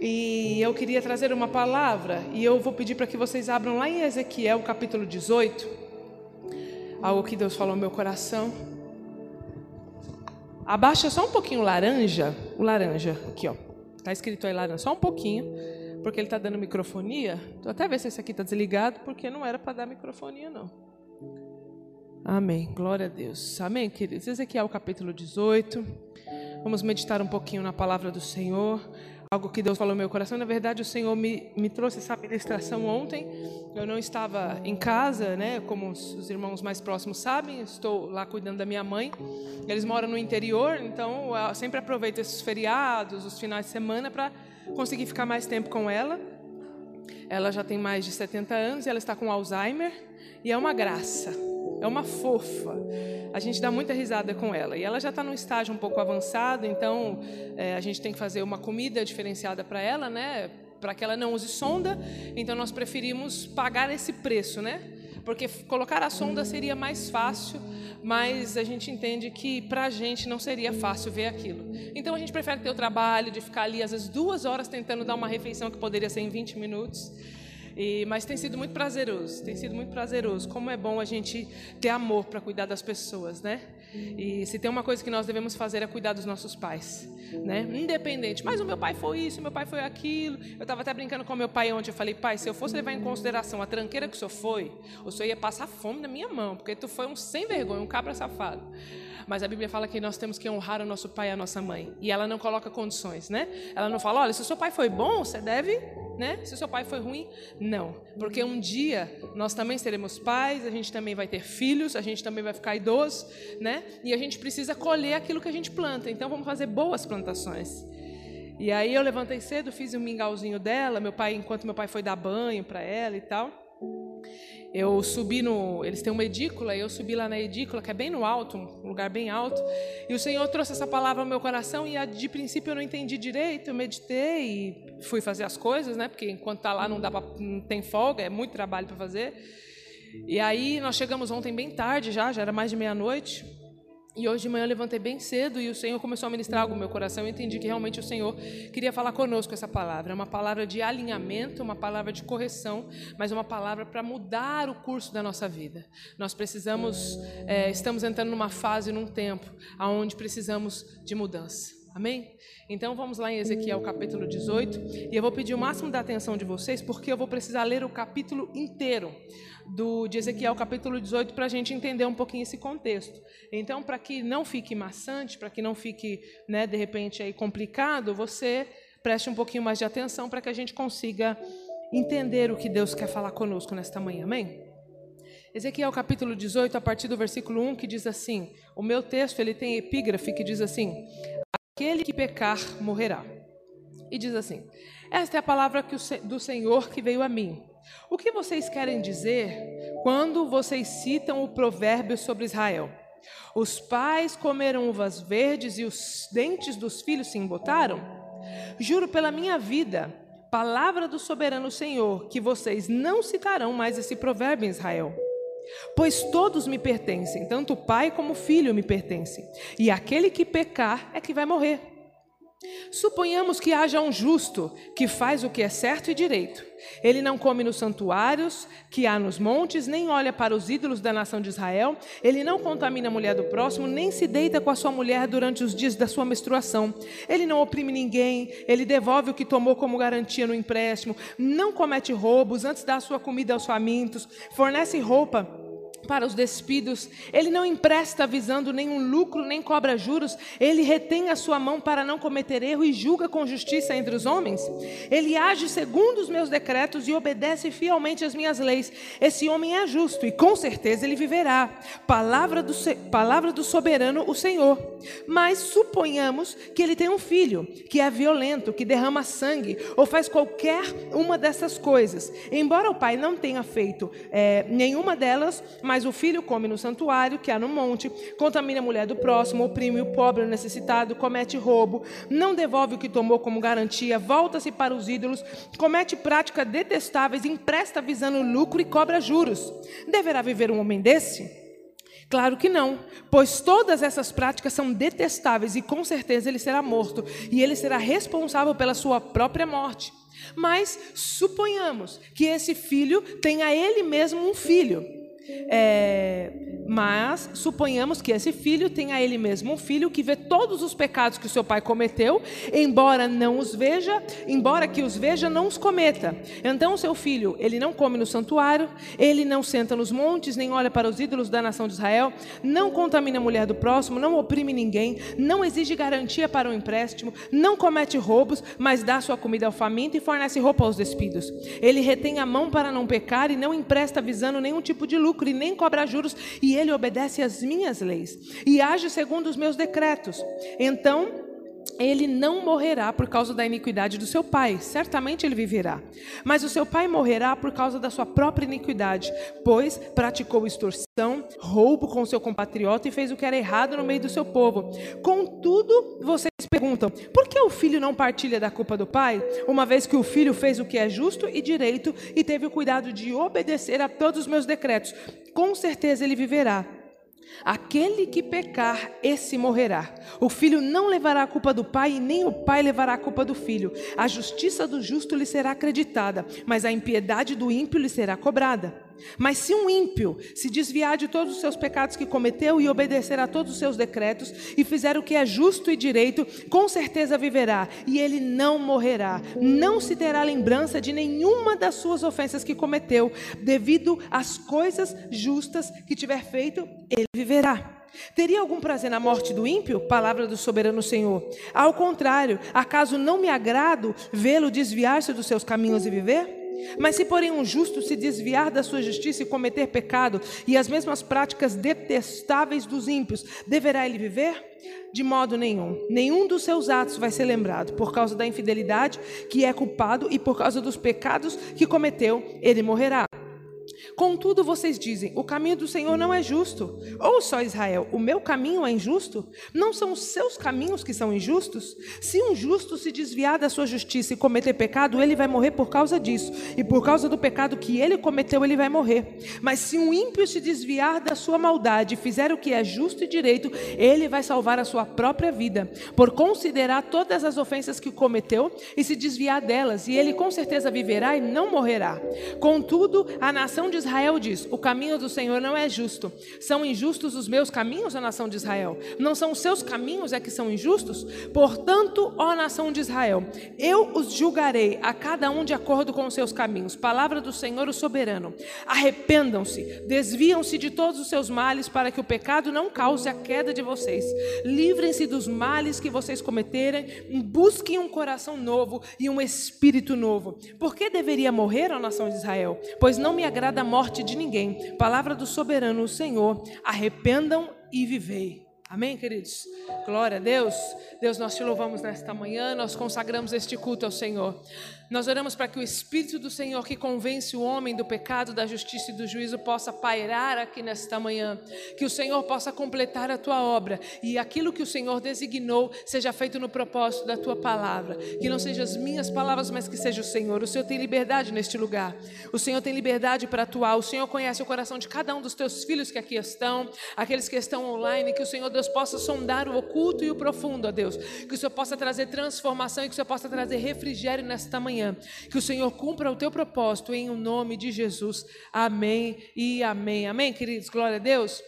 E eu queria trazer uma palavra, e eu vou pedir para que vocês abram lá em Ezequiel, capítulo 18, algo que Deus falou no meu coração. Abaixa só um pouquinho o laranja, o laranja, aqui ó, está escrito aí laranja, só um pouquinho, porque ele está dando microfonia. Estou até ver se esse aqui está desligado, porque não era para dar microfonia, não. Amém, glória a Deus. Amém, queridos. Ezequiel, capítulo 18. Vamos meditar um pouquinho na palavra do Senhor algo que Deus falou no meu coração. Na verdade, o Senhor me, me trouxe essa ministração ontem. Eu não estava em casa, né? Como os, os, irmãos mais próximos sabem, estou lá cuidando da minha mãe. Eles moram no interior, então eu sempre aproveito esses feriados, os finais de semana, para conseguir ficar mais tempo com ela. Ela já tem mais de 70 anos e ela está com Alzheimer e é uma graça é uma fofa. A gente dá muita risada com ela. E ela já está num estágio um pouco avançado, então é, a gente tem que fazer uma comida diferenciada para ela, né? Para que ela não use sonda. Então nós preferimos pagar esse preço, né? Porque colocar a sonda seria mais fácil, mas a gente entende que para a gente não seria fácil ver aquilo. Então a gente prefere ter o trabalho de ficar ali, às vezes, duas horas tentando dar uma refeição que poderia ser em 20 minutos. E, mas tem sido muito prazeroso, tem sido muito prazeroso. Como é bom a gente ter amor para cuidar das pessoas, né? E se tem uma coisa que nós devemos fazer é cuidar dos nossos pais, né? Independente. Mas o meu pai foi isso, o meu pai foi aquilo. Eu estava até brincando com o meu pai ontem. Eu falei, pai, se eu fosse levar em consideração a tranqueira que o senhor foi, o senhor ia passar fome na minha mão, porque tu foi um sem vergonha, um cabra safado. Mas a Bíblia fala que nós temos que honrar o nosso pai e a nossa mãe. E ela não coloca condições, né? Ela não fala, olha, se o seu pai foi bom, você deve né? Se o seu pai foi ruim, não. Porque um dia nós também seremos pais, a gente também vai ter filhos, a gente também vai ficar idoso, né? E a gente precisa colher aquilo que a gente planta. Então vamos fazer boas plantações. E aí eu levantei cedo, fiz um mingauzinho dela, meu pai, enquanto meu pai foi dar banho para ela e tal. Eu subi no. Eles têm uma edícula, e eu subi lá na edícula, que é bem no alto, um lugar bem alto. E o Senhor trouxe essa palavra ao meu coração, e de princípio eu não entendi direito. Eu meditei e fui fazer as coisas, né? Porque enquanto tá lá não, dá pra, não tem folga, é muito trabalho para fazer. E aí nós chegamos ontem bem tarde já, já era mais de meia-noite. E hoje de manhã eu levantei bem cedo e o Senhor começou a ministrar algo no meu coração. Eu entendi que realmente o Senhor queria falar conosco essa palavra. É uma palavra de alinhamento, uma palavra de correção, mas uma palavra para mudar o curso da nossa vida. Nós precisamos, é, estamos entrando numa fase, num tempo, onde precisamos de mudança. Amém? Então vamos lá em Ezequiel capítulo 18 e eu vou pedir o máximo da atenção de vocês porque eu vou precisar ler o capítulo inteiro do, de Ezequiel capítulo 18 para a gente entender um pouquinho esse contexto. Então, para que não fique maçante, para que não fique, né, de repente, aí complicado, você preste um pouquinho mais de atenção para que a gente consiga entender o que Deus quer falar conosco nesta manhã. Amém? Ezequiel capítulo 18, a partir do versículo 1, que diz assim: O meu texto ele tem epígrafe que diz assim: Aquele que pecar morrerá. E diz assim: Esta é a palavra do Senhor que veio a mim. O que vocês querem dizer quando vocês citam o provérbio sobre Israel? Os pais comeram uvas verdes e os dentes dos filhos se embotaram? Juro pela minha vida, palavra do soberano Senhor, que vocês não citarão mais esse provérbio em Israel. Pois todos me pertencem, tanto o pai como o filho me pertencem, e aquele que pecar é que vai morrer. Suponhamos que haja um justo que faz o que é certo e direito. Ele não come nos santuários que há nos montes, nem olha para os ídolos da nação de Israel. Ele não contamina a mulher do próximo, nem se deita com a sua mulher durante os dias da sua menstruação. Ele não oprime ninguém, ele devolve o que tomou como garantia no empréstimo. Não comete roubos, antes dá sua comida aos famintos, fornece roupa para os despidos, ele não empresta visando nenhum lucro, nem cobra juros, ele retém a sua mão para não cometer erro e julga com justiça entre os homens. Ele age segundo os meus decretos e obedece fielmente às minhas leis. Esse homem é justo e com certeza ele viverá. Palavra do, palavra do soberano, o Senhor. Mas suponhamos que ele tem um filho que é violento, que derrama sangue ou faz qualquer uma dessas coisas. Embora o pai não tenha feito é, nenhuma delas, mas mas o filho come no santuário, que há no monte, contamina a mulher do próximo, oprime o pobre o necessitado, comete roubo, não devolve o que tomou como garantia, volta-se para os ídolos, comete práticas detestáveis, empresta visando lucro e cobra juros. Deverá viver um homem desse? Claro que não, pois todas essas práticas são detestáveis e com certeza ele será morto e ele será responsável pela sua própria morte. Mas suponhamos que esse filho tenha ele mesmo um filho. É, mas suponhamos que esse filho tenha ele mesmo um filho que vê todos os pecados que o seu pai cometeu, embora não os veja, embora que os veja, não os cometa. Então seu filho, ele não come no santuário, ele não senta nos montes, nem olha para os ídolos da nação de Israel, não contamina a mulher do próximo, não oprime ninguém, não exige garantia para o um empréstimo, não comete roubos, mas dá sua comida ao faminto e fornece roupa aos despidos. Ele retém a mão para não pecar e não empresta visando nenhum tipo de lucro e nem cobra juros e ele obedece às minhas leis e age segundo os meus decretos. Então, ele não morrerá por causa da iniquidade do seu pai, certamente ele viverá. Mas o seu pai morrerá por causa da sua própria iniquidade, pois praticou extorsão, roubo com seu compatriota e fez o que era errado no meio do seu povo. Contudo, vocês perguntam: por que o filho não partilha da culpa do pai, uma vez que o filho fez o que é justo e direito e teve o cuidado de obedecer a todos os meus decretos? Com certeza ele viverá. Aquele que pecar, esse morrerá. O filho não levará a culpa do pai, e nem o pai levará a culpa do filho. A justiça do justo lhe será acreditada, mas a impiedade do ímpio lhe será cobrada. Mas se um ímpio se desviar de todos os seus pecados que cometeu e obedecer a todos os seus decretos e fizer o que é justo e direito, com certeza viverá e ele não morrerá. Não se terá lembrança de nenhuma das suas ofensas que cometeu, devido às coisas justas que tiver feito, ele viverá. Teria algum prazer na morte do ímpio? Palavra do soberano Senhor. Ao contrário, acaso não me agrado vê-lo desviar-se dos seus caminhos e viver? Mas se, porém, um justo se desviar da sua justiça e cometer pecado, e as mesmas práticas detestáveis dos ímpios, deverá ele viver? De modo nenhum. Nenhum dos seus atos vai ser lembrado, por causa da infidelidade que é culpado e por causa dos pecados que cometeu, ele morrerá. Contudo, vocês dizem: o caminho do Senhor não é justo. Ou só Israel, o meu caminho é injusto? Não são os seus caminhos que são injustos? Se um justo se desviar da sua justiça e cometer pecado, ele vai morrer por causa disso. E por causa do pecado que ele cometeu, ele vai morrer. Mas se um ímpio se desviar da sua maldade e fizer o que é justo e direito, ele vai salvar a sua própria vida, por considerar todas as ofensas que cometeu e se desviar delas, e ele com certeza viverá e não morrerá. Contudo, a nação de Israel Israel diz: O caminho do Senhor não é justo. São injustos os meus caminhos, a nação de Israel? Não são os seus caminhos é que são injustos? Portanto, ó nação de Israel, eu os julgarei a cada um de acordo com os seus caminhos. Palavra do Senhor, o soberano. Arrependam-se, desviam-se de todos os seus males, para que o pecado não cause a queda de vocês. Livrem-se dos males que vocês cometerem, busquem um coração novo e um espírito novo. Por que deveria morrer a nação de Israel? Pois não me agrada a morte morte de ninguém. Palavra do soberano, o Senhor. Arrependam e vivei. Amém, queridos? Glória a Deus. Deus, nós te louvamos nesta manhã, nós consagramos este culto ao Senhor. Nós oramos para que o Espírito do Senhor, que convence o homem do pecado, da justiça e do juízo, possa pairar aqui nesta manhã. Que o Senhor possa completar a tua obra e aquilo que o Senhor designou seja feito no propósito da tua palavra. Que não sejam as minhas palavras, mas que seja o Senhor. O Senhor tem liberdade neste lugar. O Senhor tem liberdade para atuar. O Senhor conhece o coração de cada um dos teus filhos que aqui estão, aqueles que estão online. Que o Senhor Deus possa sondar o oculto e o profundo, ó Deus. Que o Senhor possa trazer transformação e que o Senhor possa trazer refrigério nesta manhã manhã. Que o Senhor cumpra o teu propósito em o nome de Jesus. Amém e amém. Amém, queridos? Glória a Deus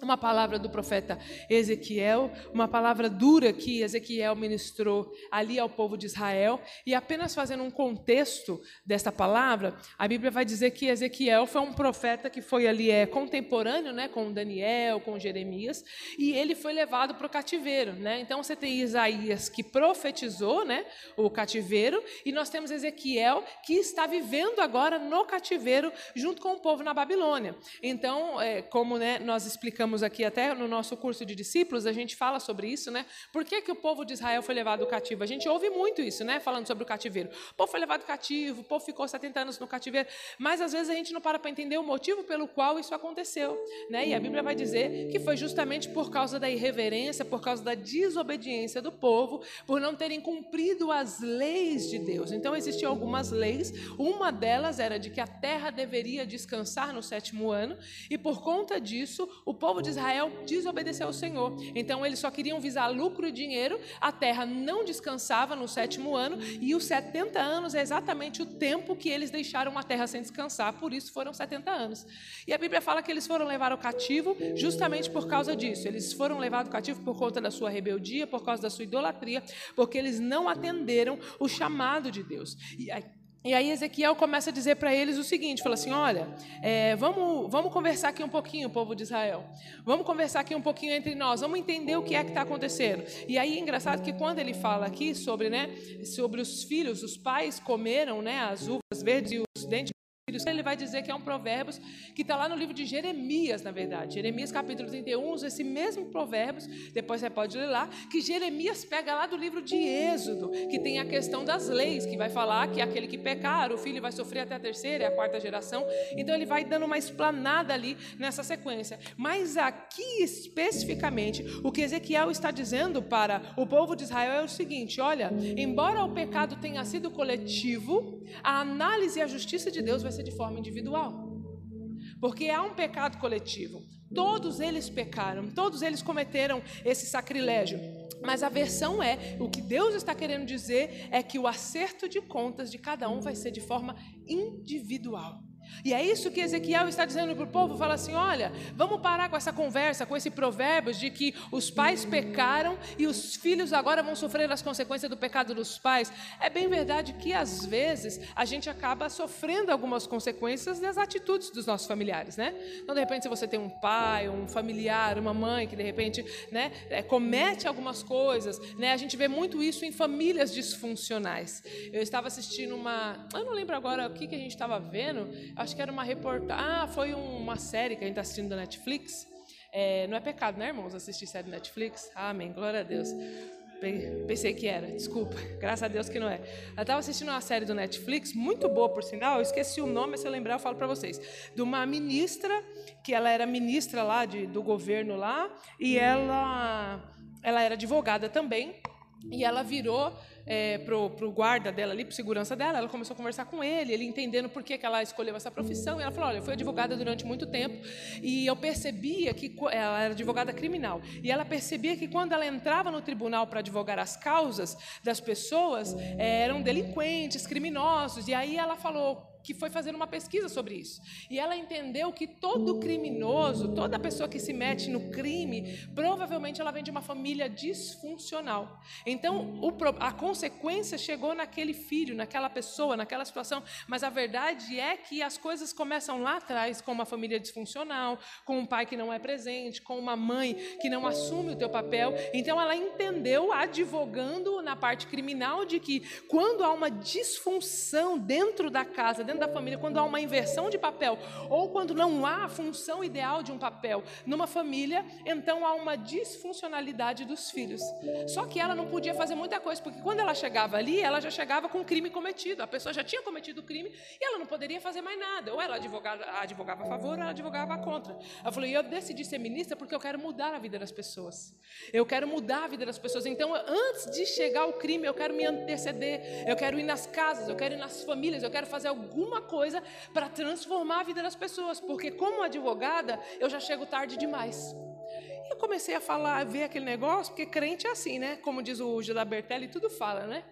uma palavra do profeta Ezequiel, uma palavra dura que Ezequiel ministrou ali ao povo de Israel, e apenas fazendo um contexto desta palavra, a Bíblia vai dizer que Ezequiel foi um profeta que foi ali é contemporâneo, né, com Daniel, com Jeremias, e ele foi levado para o cativeiro, né? Então você tem Isaías que profetizou, né, o cativeiro, e nós temos Ezequiel que está vivendo agora no cativeiro junto com o povo na Babilônia. Então, é, como né, nós explicamos aqui até no nosso curso de discípulos, a gente fala sobre isso, né? Por que, que o povo de Israel foi levado cativo? A gente ouve muito isso, né? Falando sobre o cativeiro. O povo foi levado cativo, o povo ficou 70 anos no cativeiro, mas às vezes a gente não para para entender o motivo pelo qual isso aconteceu, né? E a Bíblia vai dizer que foi justamente por causa da irreverência, por causa da desobediência do povo, por não terem cumprido as leis de Deus. Então existiam algumas leis, uma delas era de que a terra deveria descansar no sétimo ano, e por conta disso, o povo povo de Israel desobedeceu ao Senhor. Então eles só queriam visar lucro e dinheiro, a terra não descansava no sétimo ano, e os 70 anos é exatamente o tempo que eles deixaram a terra sem descansar, por isso foram 70 anos. E a Bíblia fala que eles foram levados cativo justamente por causa disso. Eles foram levados cativo por conta da sua rebeldia, por causa da sua idolatria, porque eles não atenderam o chamado de Deus. E aí, e aí Ezequiel começa a dizer para eles o seguinte, fala assim, olha, é, vamos, vamos conversar aqui um pouquinho, povo de Israel. Vamos conversar aqui um pouquinho entre nós, vamos entender o que é que está acontecendo. E aí é engraçado que quando ele fala aqui sobre, né, sobre os filhos, os pais comeram né, as uvas verdes e os dentes ele vai dizer que é um provérbio que está lá no livro de Jeremias, na verdade. Jeremias capítulo 31 usa esse mesmo provérbio, depois você pode ler lá, que Jeremias pega lá do livro de Êxodo, que tem a questão das leis, que vai falar que aquele que pecar, o filho vai sofrer até a terceira e a quarta geração. Então ele vai dando uma explanada ali nessa sequência. Mas aqui especificamente, o que Ezequiel está dizendo para o povo de Israel é o seguinte: olha, embora o pecado tenha sido coletivo, a análise e a justiça de Deus vai ser de forma individual. Porque há um pecado coletivo. Todos eles pecaram, todos eles cometeram esse sacrilégio. Mas a versão é, o que Deus está querendo dizer é que o acerto de contas de cada um vai ser de forma individual. E é isso que Ezequiel está dizendo para o povo: fala assim, olha, vamos parar com essa conversa, com esse provérbio de que os pais pecaram e os filhos agora vão sofrer as consequências do pecado dos pais. É bem verdade que às vezes a gente acaba sofrendo algumas consequências das atitudes dos nossos familiares, né? Então, de repente, se você tem um pai, um familiar, uma mãe que de repente né, é, comete algumas coisas, né? A gente vê muito isso em famílias disfuncionais. Eu estava assistindo uma. Eu não lembro agora o que, que a gente estava vendo acho que era uma reportagem. Ah, foi uma série que a gente está assistindo da Netflix. É, não é pecado, né, irmãos? Assistir série da Netflix? Amém, glória a Deus. Pensei que era, desculpa, graças a Deus que não é. Eu estava assistindo uma série do Netflix, muito boa por sinal, eu esqueci o nome, se eu lembrar eu falo para vocês. De uma ministra, que ela era ministra lá de, do governo lá, e ela, ela era advogada também, e ela virou é, pro, pro guarda dela ali, pro segurança dela, ela começou a conversar com ele, ele entendendo por que, que ela escolheu essa profissão, e ela falou, olha, eu fui advogada durante muito tempo, e eu percebia que, ela era advogada criminal, e ela percebia que quando ela entrava no tribunal para advogar as causas das pessoas, é, eram delinquentes, criminosos, e aí ela falou, que foi fazendo uma pesquisa sobre isso. E ela entendeu que todo criminoso, toda pessoa que se mete no crime, provavelmente ela vem de uma família disfuncional. Então, o, a consequência chegou naquele filho, naquela pessoa, naquela situação. Mas a verdade é que as coisas começam lá atrás com uma família disfuncional, com um pai que não é presente, com uma mãe que não assume o teu papel. Então, ela entendeu, advogando na parte criminal, de que quando há uma disfunção dentro da casa, dentro da família, quando há uma inversão de papel, ou quando não há a função ideal de um papel numa família, então há uma disfuncionalidade dos filhos. Só que ela não podia fazer muita coisa, porque quando ela chegava ali, ela já chegava com crime cometido. A pessoa já tinha cometido o crime e ela não poderia fazer mais nada. Ou ela advogava, advogava a favor, ou ela advogava contra. Ela falou: e eu decidi ser ministra porque eu quero mudar a vida das pessoas. Eu quero mudar a vida das pessoas. Então, antes de chegar o crime, eu quero me anteceder. Eu quero ir nas casas, eu quero ir nas famílias, eu quero fazer algum alguma coisa para transformar a vida das pessoas, porque como advogada eu já chego tarde demais. Eu comecei a falar, a ver aquele negócio, porque crente é assim, né? Como diz o Gila Bertelli, tudo fala, né?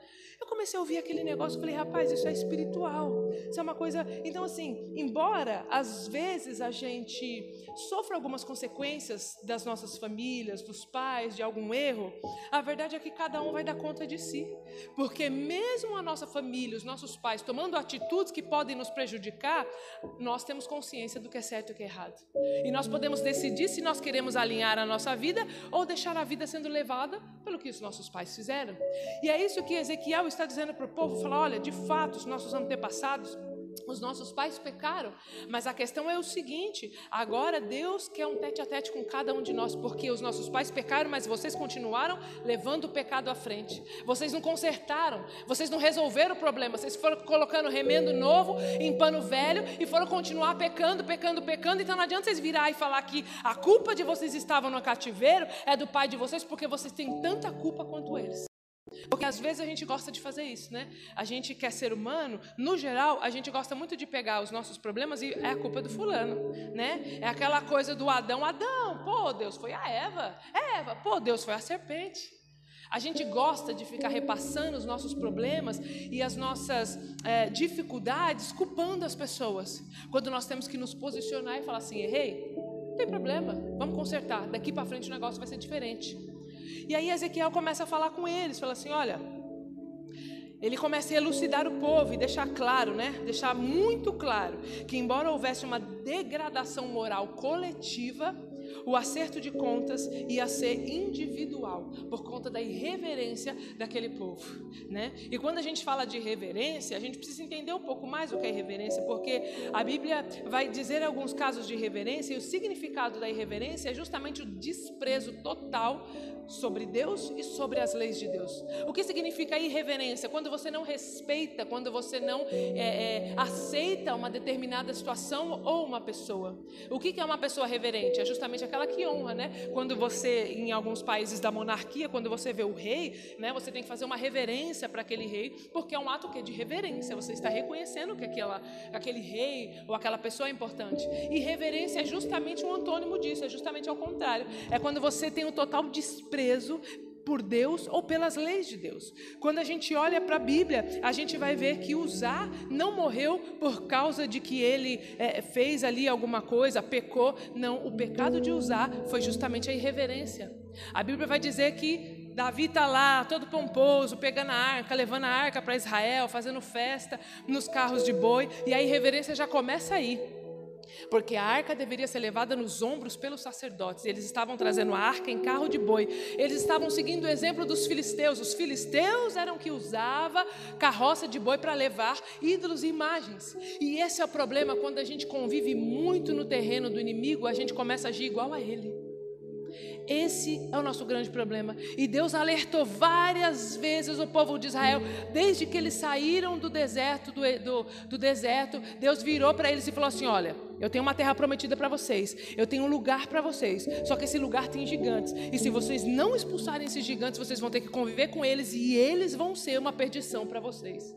Eu comecei a ouvir aquele negócio e falei, rapaz, isso é espiritual. Isso é uma coisa. Então, assim, embora às vezes a gente sofra algumas consequências das nossas famílias, dos pais, de algum erro, a verdade é que cada um vai dar conta de si. Porque mesmo a nossa família, os nossos pais, tomando atitudes que podem nos prejudicar, nós temos consciência do que é certo e o que é errado. E nós podemos decidir se nós queremos alinhar a nossa vida ou deixar a vida sendo levada pelo que os nossos pais fizeram. E é isso que Ezequiel está dizendo para o povo: fala, olha, de fato, os nossos antepassados os nossos pais pecaram, mas a questão é o seguinte: agora Deus quer um tete a tete com cada um de nós, porque os nossos pais pecaram, mas vocês continuaram levando o pecado à frente. Vocês não consertaram, vocês não resolveram o problema, vocês foram colocando remendo novo em pano velho e foram continuar pecando, pecando, pecando. Então não adianta vocês virar e falar que a culpa de vocês estavam no cativeiro é do pai de vocês, porque vocês têm tanta culpa quanto eles. Porque às vezes a gente gosta de fazer isso, né? A gente quer ser humano, no geral, a gente gosta muito de pegar os nossos problemas e é a culpa do fulano, né? É aquela coisa do Adão, Adão, pô, Deus foi a Eva, Eva, pô, Deus foi a serpente. A gente gosta de ficar repassando os nossos problemas e as nossas é, dificuldades culpando as pessoas, quando nós temos que nos posicionar e falar assim: errei, não tem problema, vamos consertar, daqui para frente o negócio vai ser diferente. E aí Ezequiel começa a falar com eles, fala assim: olha, ele começa a elucidar o povo e deixar claro, né? Deixar muito claro que embora houvesse uma degradação moral coletiva, o acerto de contas ia ser individual, por conta da irreverência daquele povo, né? E quando a gente fala de irreverência, a gente precisa entender um pouco mais o que é irreverência, porque a Bíblia vai dizer alguns casos de irreverência e o significado da irreverência é justamente o desprezo total sobre Deus e sobre as leis de Deus. O que significa irreverência? Quando você não respeita, quando você não é, é, aceita uma determinada situação ou uma pessoa. O que é uma pessoa reverente? É justamente aquela que honra, né? Quando você, em alguns países da monarquia, quando você vê o rei, né? Você tem que fazer uma reverência para aquele rei, porque é um ato que de reverência. Você está reconhecendo que aquela, aquele rei ou aquela pessoa é importante. E reverência é justamente um antônimo disso, é justamente ao contrário. É quando você tem o total desprezo por Deus ou pelas leis de Deus. Quando a gente olha para a Bíblia, a gente vai ver que Uzá não morreu por causa de que ele é, fez ali alguma coisa, pecou. Não, o pecado de Uzá foi justamente a irreverência. A Bíblia vai dizer que Davi está lá, todo pomposo, pegando a arca, levando a arca para Israel, fazendo festa nos carros de boi, e a irreverência já começa aí porque a arca deveria ser levada nos ombros pelos sacerdotes. Eles estavam trazendo a arca em carro de boi. Eles estavam seguindo o exemplo dos filisteus. Os filisteus eram que usava carroça de boi para levar ídolos e imagens. E esse é o problema quando a gente convive muito no terreno do inimigo, a gente começa a agir igual a ele. Esse é o nosso grande problema. E Deus alertou várias vezes o povo de Israel, desde que eles saíram do deserto, do, do, do deserto, Deus virou para eles e falou assim: olha, eu tenho uma terra prometida para vocês. Eu tenho um lugar para vocês. Só que esse lugar tem gigantes. E se vocês não expulsarem esses gigantes, vocês vão ter que conviver com eles e eles vão ser uma perdição para vocês.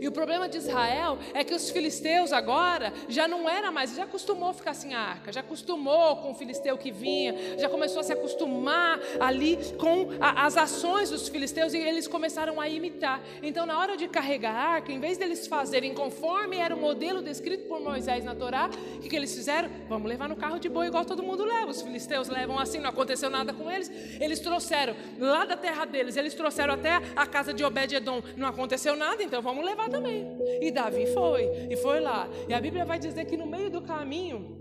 E o problema de Israel é que os filisteus agora já não era mais, já acostumou a ficar sem a arca, já acostumou com o filisteu que vinha, já começou a se acostumar ali com a, as ações dos filisteus e eles começaram a imitar. Então, na hora de carregar a arca, em vez deles fazerem conforme era o modelo descrito por Moisés na Torá, o que, que eles fizeram? Vamos levar no carro de boi igual todo mundo leva. Os filisteus levam assim, não aconteceu nada com eles. Eles trouxeram lá da terra deles, eles trouxeram até a casa de Obed-Edom, não aconteceu nada, então vamos levar também. E Davi foi, e foi lá. E a Bíblia vai dizer que no meio do caminho,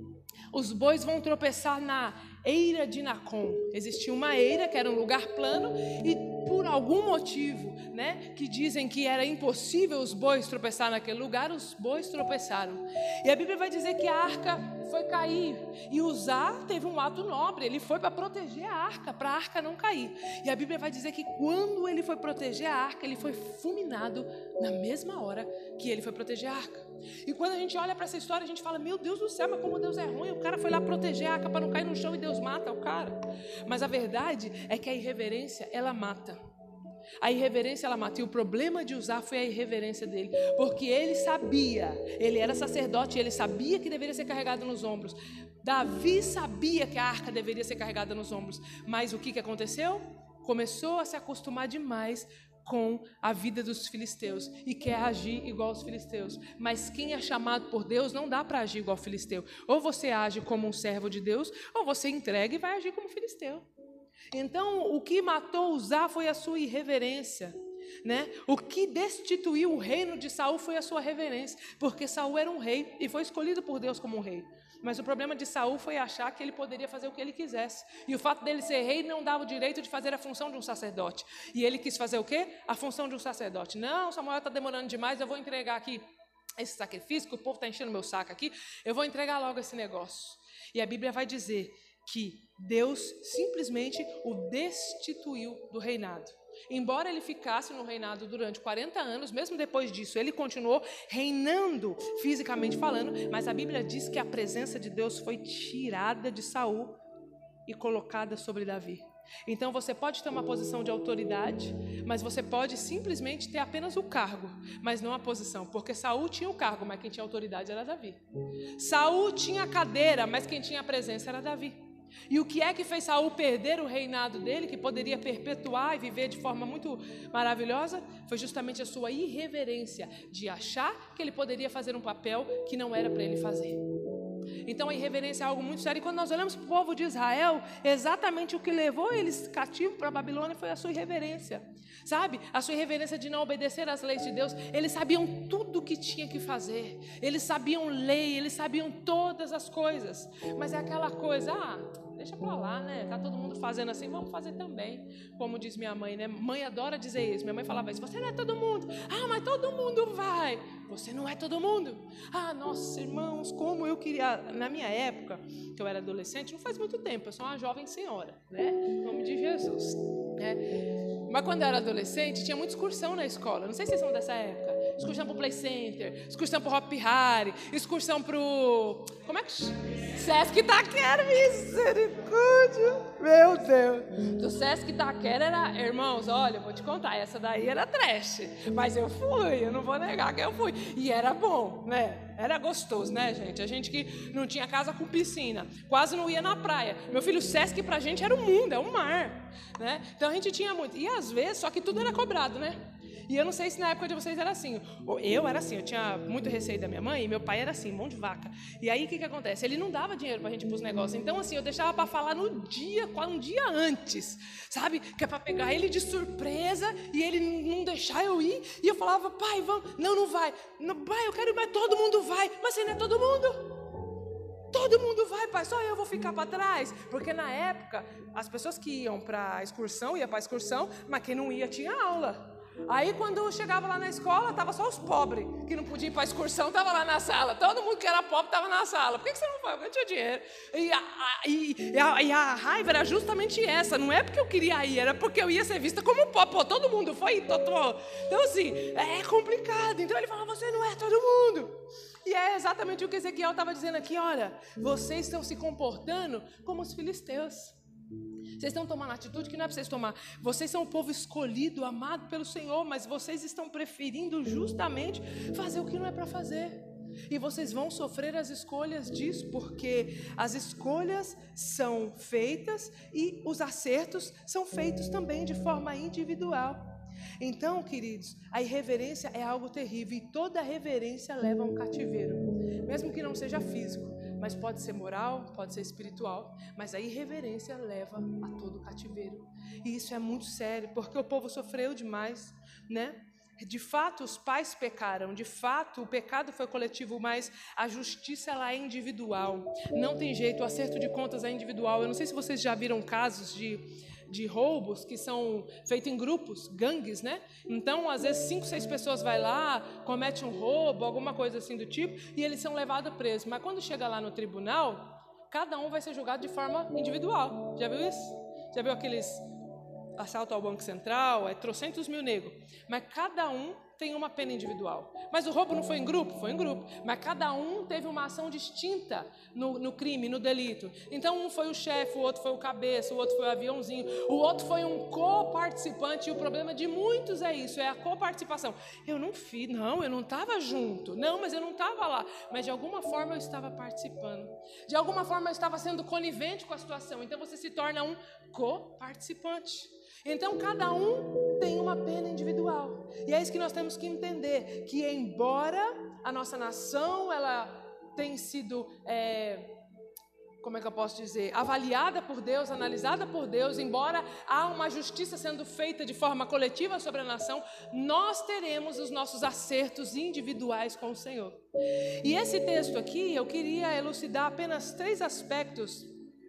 os bois vão tropeçar na eira de Nacon. Existia uma eira que era um lugar plano e por algum motivo, né, que dizem que era impossível os bois tropeçar naquele lugar, os bois tropeçaram. E a Bíblia vai dizer que a arca foi cair. E Uzá teve um ato nobre, ele foi para proteger a arca, para a arca não cair. E a Bíblia vai dizer que quando ele foi proteger a arca, ele foi fulminado na mesma hora que ele foi proteger a arca. E quando a gente olha para essa história, a gente fala: Meu Deus do céu, mas como Deus é ruim, o cara foi lá proteger a arca para não cair no chão e Deus mata o cara. Mas a verdade é que a irreverência, ela mata. A irreverência ela mata. E o problema de usar foi a irreverência dele. Porque ele sabia, ele era sacerdote, ele sabia que deveria ser carregado nos ombros. Davi sabia que a arca deveria ser carregada nos ombros. Mas o que, que aconteceu? Começou a se acostumar demais com a vida dos filisteus e quer agir igual aos filisteus. Mas quem é chamado por Deus não dá para agir igual ao filisteu. Ou você age como um servo de Deus, ou você entrega e vai agir como filisteu. Então, o que matou Uzá foi a sua irreverência. Né? O que destituiu o reino de Saul foi a sua reverência, porque Saul era um rei e foi escolhido por Deus como um rei. Mas o problema de Saul foi achar que ele poderia fazer o que ele quisesse. E o fato dele ser rei não dava o direito de fazer a função de um sacerdote. E ele quis fazer o quê? A função de um sacerdote. Não, Samuel está demorando demais, eu vou entregar aqui esse sacrifício, que o povo está enchendo meu saco aqui, eu vou entregar logo esse negócio. E a Bíblia vai dizer que Deus simplesmente o destituiu do reinado. Embora ele ficasse no reinado durante 40 anos, mesmo depois disso, ele continuou reinando fisicamente falando, mas a Bíblia diz que a presença de Deus foi tirada de Saul e colocada sobre Davi. Então você pode ter uma posição de autoridade, mas você pode simplesmente ter apenas o cargo, mas não a posição, porque Saul tinha o cargo, mas quem tinha autoridade era Davi. Saul tinha a cadeira, mas quem tinha a presença era Davi. E o que é que fez Saul perder o reinado dele, que poderia perpetuar e viver de forma muito maravilhosa? Foi justamente a sua irreverência de achar que ele poderia fazer um papel que não era para ele fazer. Então a irreverência é algo muito sério. E quando nós olhamos para o povo de Israel, exatamente o que levou eles cativos para a Babilônia foi a sua irreverência. Sabe? A sua irreverência de não obedecer às leis de Deus. Eles sabiam tudo o que tinha que fazer. Eles sabiam lei, eles sabiam todas as coisas. Mas é aquela coisa, ah, deixa para lá, né? Tá todo mundo fazendo assim, vamos fazer também. Como diz minha mãe, né? Mãe adora dizer isso. Minha mãe falava isso: você não é todo mundo. Ah, mas todo mundo vai. Você não é todo mundo. Ah, nossos irmãos, como eu queria. Na minha época, que eu era adolescente, não faz muito tempo, eu sou uma jovem senhora, né? Em nome de Jesus. Né? Mas quando eu era adolescente, tinha muita excursão na escola. Não sei se vocês são dessa época. Excursão para o Play Center, excursão para o Hop Harry, excursão para o. Como é que. Sesc Itaquera, misericórdia! Meu Deus! Do Sesc Itaquera era. Irmãos, olha, vou te contar, essa daí era trash. Mas eu fui, eu não vou negar que eu fui. E era bom, né? Era gostoso, né, gente? A gente que não tinha casa com piscina, quase não ia na praia. Meu filho, o Sesc pra gente era o mundo, é o mar, né? Então a gente tinha muito. E às vezes, só que tudo era cobrado, né? E eu não sei se na época de vocês era assim. Eu era assim, eu tinha muito receio da minha mãe e meu pai era assim, mão de vaca. E aí o que, que acontece? Ele não dava dinheiro pra gente ir pros negócios. Então, assim, eu deixava para falar no dia, um dia antes, sabe? Que é para pegar ele de surpresa e ele não deixar eu ir. E eu falava, pai, vamos. Não, não vai. Não, pai, eu quero ir, mas todo mundo vai. Mas você não é todo mundo. Todo mundo vai, pai, só eu vou ficar para trás. Porque na época, as pessoas que iam para a excursão, iam para a excursão, mas quem não ia tinha aula. Aí quando chegava lá na escola, tava só os pobres, que não podiam ir para a excursão, tava lá na sala. Todo mundo que era pobre tava na sala. Por que, que você não foi? Porque eu tinha dinheiro. E a, e, e, a, e a, raiva era justamente essa. Não é porque eu queria ir, era porque eu ia ser vista como pobre. Pô, todo mundo foi, totô. Então assim, é complicado. Então ele fala, você não é todo mundo. E é exatamente o que Ezequiel estava dizendo aqui, olha, vocês estão se comportando como os filisteus. Vocês estão tomando atitude que não é para vocês tomar. Vocês são o povo escolhido, amado pelo Senhor, mas vocês estão preferindo justamente fazer o que não é para fazer. E vocês vão sofrer as escolhas disso, porque as escolhas são feitas e os acertos são feitos também de forma individual. Então, queridos, a irreverência é algo terrível e toda reverência leva a um cativeiro, mesmo que não seja físico mas pode ser moral, pode ser espiritual, mas a irreverência leva a todo cativeiro. E isso é muito sério, porque o povo sofreu demais, né? De fato, os pais pecaram, de fato, o pecado foi coletivo, mas a justiça ela é individual. Não tem jeito, o acerto de contas é individual. Eu não sei se vocês já viram casos de de roubos que são feitos em grupos, gangues, né? Então, às vezes, cinco, seis pessoas vai lá, comete um roubo, alguma coisa assim do tipo, e eles são levados presos. Mas quando chega lá no tribunal, cada um vai ser julgado de forma individual. Já viu isso? Já viu aqueles assalto ao Banco Central? É trocentos mil negros. Mas cada um tem uma pena individual. Mas o roubo não foi em grupo? Foi em grupo. Mas cada um teve uma ação distinta no, no crime, no delito. Então, um foi o chefe, o outro foi o cabeça, o outro foi o aviãozinho, o outro foi um co-participante. E o problema de muitos é isso: é a co-participação. Eu não fiz, não, eu não estava junto. Não, mas eu não estava lá. Mas de alguma forma eu estava participando. De alguma forma eu estava sendo conivente com a situação. Então, você se torna um co-participante. Então cada um tem uma pena individual. E é isso que nós temos que entender, que embora a nossa nação ela tenha sido é, como é que eu posso dizer, avaliada por Deus, analisada por Deus, embora há uma justiça sendo feita de forma coletiva sobre a nação, nós teremos os nossos acertos individuais com o Senhor. E esse texto aqui, eu queria elucidar apenas três aspectos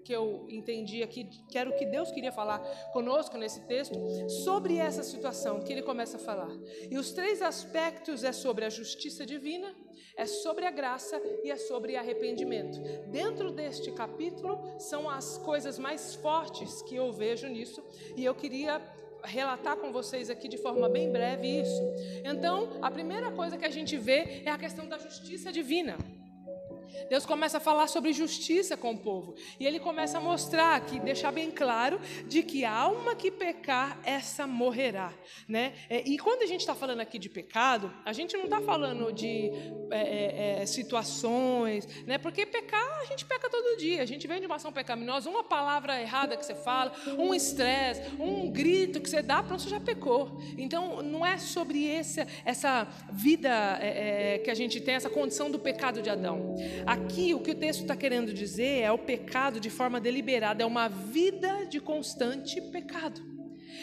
que eu entendi aqui, que era o que Deus queria falar conosco nesse texto, sobre essa situação que ele começa a falar. E os três aspectos é sobre a justiça divina, é sobre a graça e é sobre arrependimento. Dentro deste capítulo são as coisas mais fortes que eu vejo nisso, e eu queria relatar com vocês aqui de forma bem breve isso. Então, a primeira coisa que a gente vê é a questão da justiça divina. Deus começa a falar sobre justiça com o povo. E ele começa a mostrar que, deixar bem claro, de que a alma que pecar, essa morrerá. Né? É, e quando a gente está falando aqui de pecado, a gente não está falando de é, é, é, situações, né? porque pecar, a gente peca todo dia. A gente vem de uma ação pecaminosa, uma palavra errada que você fala, um estresse, um grito que você dá, pronto, você já pecou. Então, não é sobre esse, essa vida é, é, que a gente tem, essa condição do pecado de Adão. Aqui, o que o texto está querendo dizer é o pecado de forma deliberada, é uma vida de constante pecado.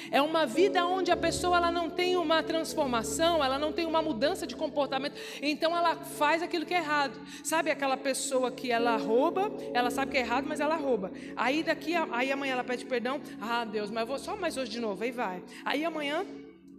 É uma vida onde a pessoa ela não tem uma transformação, ela não tem uma mudança de comportamento, então ela faz aquilo que é errado. Sabe aquela pessoa que ela rouba, ela sabe que é errado, mas ela rouba. Aí daqui, aí amanhã ela pede perdão, ah Deus, mas eu vou só mais hoje de novo, aí vai. Aí amanhã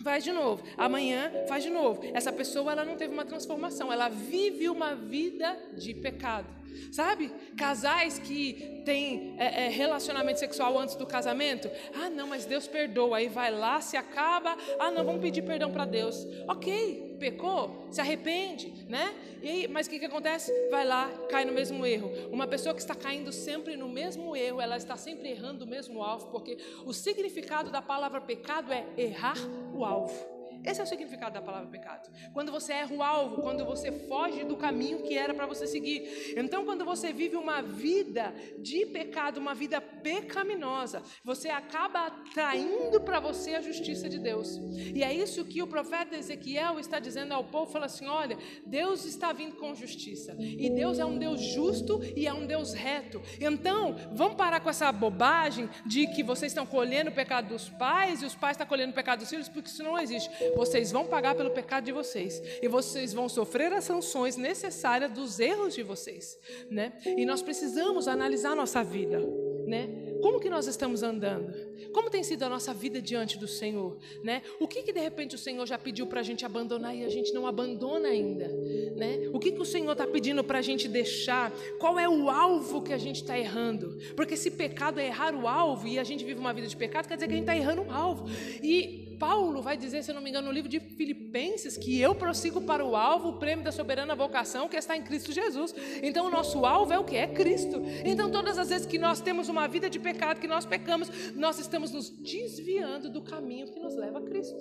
faz de novo. Amanhã faz de novo. Essa pessoa ela não teve uma transformação, ela vive uma vida de pecado. Sabe? Casais que têm é, é, relacionamento sexual antes do casamento. Ah, não, mas Deus perdoa. Aí vai lá, se acaba. Ah, não, vamos pedir perdão para Deus. Ok, pecou, se arrepende, né? E aí, mas o que, que acontece? Vai lá, cai no mesmo erro. Uma pessoa que está caindo sempre no mesmo erro, ela está sempre errando o mesmo alvo, porque o significado da palavra pecado é errar o alvo. Esse é o significado da palavra pecado. Quando você erra o alvo, quando você foge do caminho que era para você seguir. Então, quando você vive uma vida de pecado, uma vida pecaminosa, você acaba atraindo para você a justiça de Deus. E é isso que o profeta Ezequiel está dizendo ao povo, fala assim: "Olha, Deus está vindo com justiça. E Deus é um Deus justo e é um Deus reto. Então, vamos parar com essa bobagem de que vocês estão colhendo o pecado dos pais e os pais estão colhendo o pecado dos filhos, porque isso não existe vocês vão pagar pelo pecado de vocês e vocês vão sofrer as sanções necessárias dos erros de vocês, né? E nós precisamos analisar nossa vida, né? Como que nós estamos andando? Como tem sido a nossa vida diante do Senhor? Né? O que, que de repente o Senhor já pediu para a gente abandonar e a gente não abandona ainda? Né? O que, que o Senhor está pedindo para a gente deixar? Qual é o alvo que a gente está errando? Porque se pecado é errar o alvo e a gente vive uma vida de pecado, quer dizer que a gente está errando o alvo. E Paulo vai dizer, se não me engano, no livro de Filipenses, que eu prossigo para o alvo, o prêmio da soberana vocação que está em Cristo Jesus. Então o nosso alvo é o que? É Cristo. Então todas as vezes que nós temos uma vida de pecado, que nós pecamos, nós estamos nos desviando do caminho que nos leva a Cristo.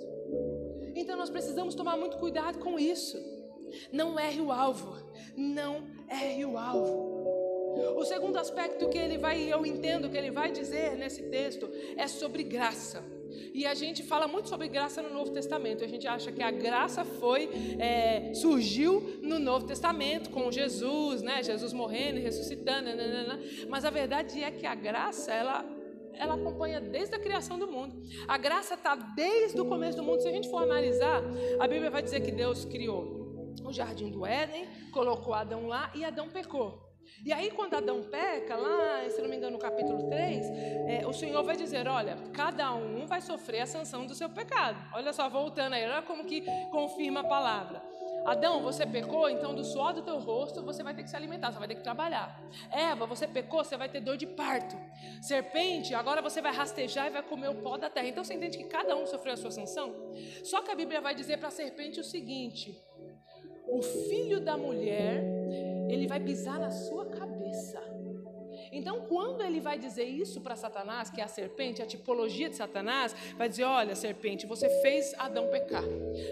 Então nós precisamos tomar muito cuidado com isso. Não erre o alvo. Não erre o alvo. O segundo aspecto que ele vai, eu entendo que ele vai dizer nesse texto, é sobre graça. E a gente fala muito sobre graça no Novo Testamento. A gente acha que a graça foi é, surgiu no Novo Testamento com Jesus, né? Jesus morrendo e ressuscitando. Mas a verdade é que a graça ela ela acompanha desde a criação do mundo. A graça está desde o começo do mundo. Se a gente for analisar, a Bíblia vai dizer que Deus criou o jardim do Éden, colocou Adão lá e Adão pecou. E aí, quando Adão peca, lá, se não me engano, no capítulo 3, é, o Senhor vai dizer: olha, cada um vai sofrer a sanção do seu pecado. Olha só, voltando aí, olha como que confirma a palavra. Adão, você pecou, então do suor do teu rosto você vai ter que se alimentar, você vai ter que trabalhar. Eva, você pecou, você vai ter dor de parto. Serpente, agora você vai rastejar e vai comer o pó da terra. Então você entende que cada um sofreu a sua sanção? Só que a Bíblia vai dizer para a serpente o seguinte: o filho da mulher, ele vai pisar na sua cabeça. Então, quando ele vai dizer isso para Satanás, que é a serpente, a tipologia de Satanás, vai dizer: Olha, serpente, você fez Adão pecar,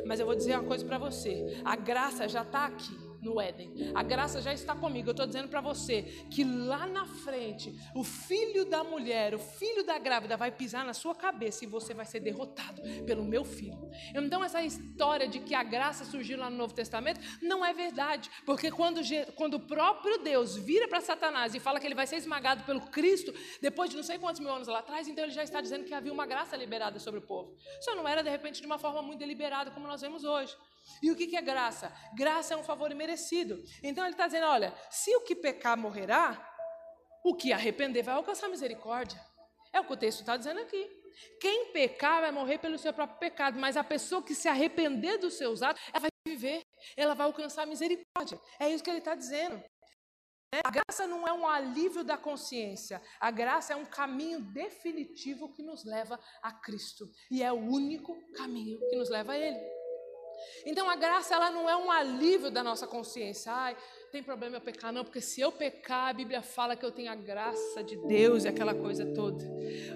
mas eu vou dizer uma coisa para você: a graça já está aqui no Éden. A graça já está comigo. Eu estou dizendo para você que lá na frente, o filho da mulher, o filho da grávida vai pisar na sua cabeça e você vai ser derrotado pelo meu filho. Então, essa história de que a graça surgiu lá no Novo Testamento não é verdade, porque quando, quando o próprio Deus vira para Satanás e fala que ele vai ser esmagado pelo Cristo, depois de não sei quantos mil anos lá atrás, então ele já está dizendo que havia uma graça liberada sobre o povo. Só não era de repente de uma forma muito deliberada como nós vemos hoje. E o que é graça? Graça é um favor imerecido. Então ele está dizendo: olha, se o que pecar morrerá, o que arrepender vai alcançar misericórdia. É o que o texto está dizendo aqui. Quem pecar vai morrer pelo seu próprio pecado, mas a pessoa que se arrepender dos seus atos, ela vai viver, ela vai alcançar misericórdia. É isso que ele está dizendo. A graça não é um alívio da consciência, a graça é um caminho definitivo que nos leva a Cristo, e é o único caminho que nos leva a Ele. Então a graça ela não é um alívio da nossa consciência. Ai, tem problema eu pecar, não, porque se eu pecar, a Bíblia fala que eu tenho a graça de Deus e aquela coisa toda.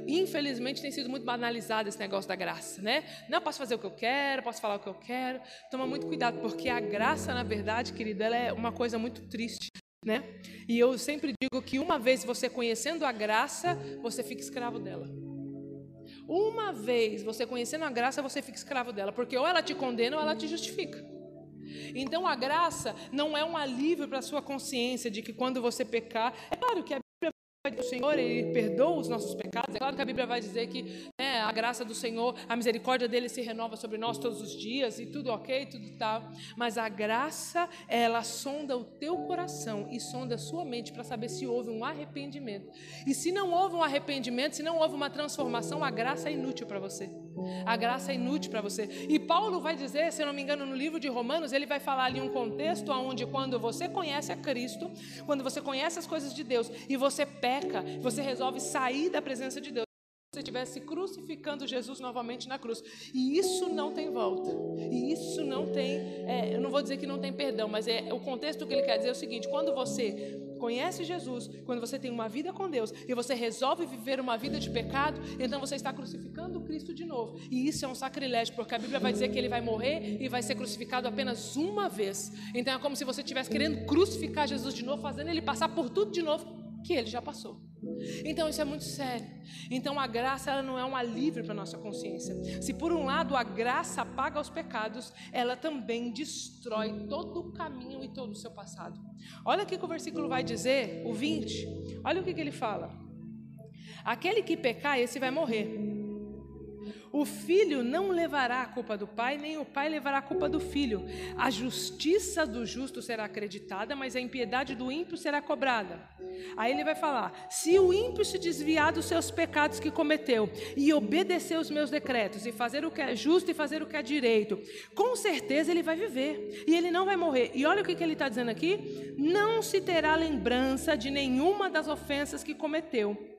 Infelizmente tem sido muito banalizado esse negócio da graça, né? Não posso fazer o que eu quero, posso falar o que eu quero. Toma muito cuidado, porque a graça, na verdade, querido, ela é uma coisa muito triste. Né? E eu sempre digo que uma vez você conhecendo a graça, você fica escravo dela. Uma vez você conhecendo a graça, você fica escravo dela, porque ou ela te condena ou ela te justifica. Então a graça não é um alívio para a sua consciência de que quando você pecar, é claro que a o Senhor, Ele perdoa os nossos pecados. É claro que a Bíblia vai dizer que né, a graça do Senhor, a misericórdia dele se renova sobre nós todos os dias e tudo ok, tudo tal. Mas a graça, ela sonda o teu coração e sonda a sua mente para saber se houve um arrependimento. E se não houve um arrependimento, se não houve uma transformação, a graça é inútil para você. A graça é inútil para você. E Paulo vai dizer, se eu não me engano, no livro de Romanos, ele vai falar ali um contexto onde quando você conhece a Cristo, quando você conhece as coisas de Deus e você peca, você resolve sair da presença de Deus você estivesse crucificando Jesus novamente na cruz. E isso não tem volta. E isso não tem, é, eu não vou dizer que não tem perdão, mas é o contexto que ele quer dizer é o seguinte: quando você conhece Jesus, quando você tem uma vida com Deus e você resolve viver uma vida de pecado, então você está crucificando Cristo de novo. E isso é um sacrilégio, porque a Bíblia vai dizer que ele vai morrer e vai ser crucificado apenas uma vez. Então é como se você estivesse querendo crucificar Jesus de novo, fazendo ele passar por tudo de novo que ele já passou. Então isso é muito sério. Então a graça ela não é um alívio para nossa consciência. Se por um lado a graça apaga os pecados, ela também destrói todo o caminho e todo o seu passado. Olha o que o versículo vai dizer, o 20. Olha o que, que ele fala. Aquele que pecar, esse vai morrer. O filho não levará a culpa do pai, nem o pai levará a culpa do filho. A justiça do justo será acreditada, mas a impiedade do ímpio será cobrada. Aí ele vai falar: se o ímpio se desviar dos seus pecados que cometeu e obedecer os meus decretos, e fazer o que é justo e fazer o que é direito, com certeza ele vai viver e ele não vai morrer. E olha o que, ele está dizendo aqui: não se terá lembrança de nenhuma das ofensas que cometeu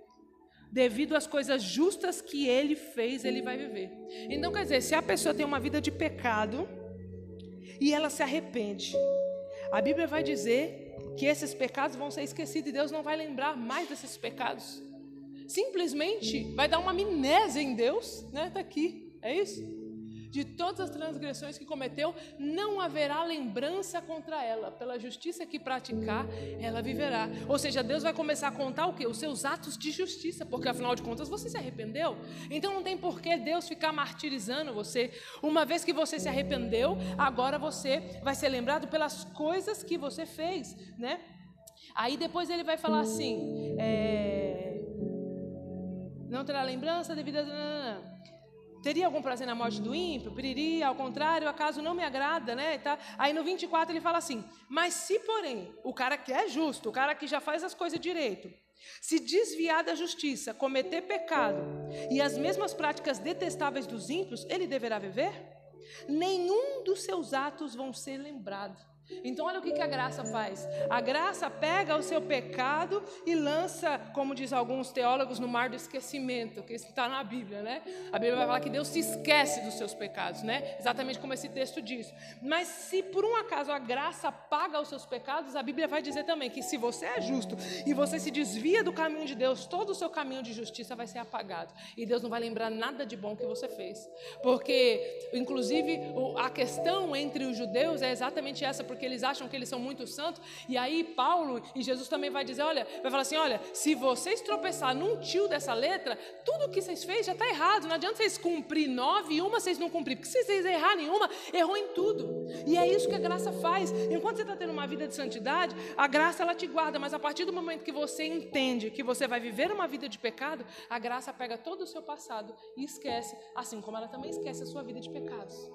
devido às coisas justas que ele fez, ele vai viver. Então, quer dizer, se a pessoa tem uma vida de pecado e ela se arrepende, a Bíblia vai dizer que esses pecados vão ser esquecidos e Deus não vai lembrar mais desses pecados. Simplesmente vai dar uma amnésia em Deus, né? Está aqui, é isso? De todas as transgressões que cometeu, não haverá lembrança contra ela. Pela justiça que praticar, ela viverá. Ou seja, Deus vai começar a contar o que? Os seus atos de justiça, porque afinal de contas você se arrependeu. Então não tem por que Deus ficar martirizando você. Uma vez que você se arrependeu, agora você vai ser lembrado pelas coisas que você fez, né? Aí depois ele vai falar assim: é... não terá lembrança devido a. Teria algum prazer na morte do ímpio? Piriri, ao contrário, acaso não me agrada, né? Tá? Aí no 24 ele fala assim: Mas se, porém, o cara que é justo, o cara que já faz as coisas direito, se desviar da justiça, cometer pecado e as mesmas práticas detestáveis dos ímpios, ele deverá viver? Nenhum dos seus atos vão ser lembrados. Então, olha o que, que a graça faz. A graça pega o seu pecado e lança, como diz alguns teólogos, no mar do esquecimento, que está na Bíblia, né? A Bíblia vai falar que Deus se esquece dos seus pecados, né? Exatamente como esse texto diz. Mas se por um acaso a graça paga os seus pecados, a Bíblia vai dizer também que se você é justo e você se desvia do caminho de Deus, todo o seu caminho de justiça vai ser apagado. E Deus não vai lembrar nada de bom que você fez. Porque, inclusive, a questão entre os judeus é exatamente essa, porque porque eles acham que eles são muito santos. E aí Paulo e Jesus também vai dizer, olha, vai falar assim, olha, se vocês tropeçar num tio dessa letra, tudo que vocês fez já está errado. Não adianta vocês cumprir nove e uma vocês não cumprir, porque se vocês errarem uma, errou em tudo. E é isso que a graça faz. Enquanto você está tendo uma vida de santidade, a graça ela te guarda, mas a partir do momento que você entende que você vai viver uma vida de pecado, a graça pega todo o seu passado e esquece, assim como ela também esquece a sua vida de pecados.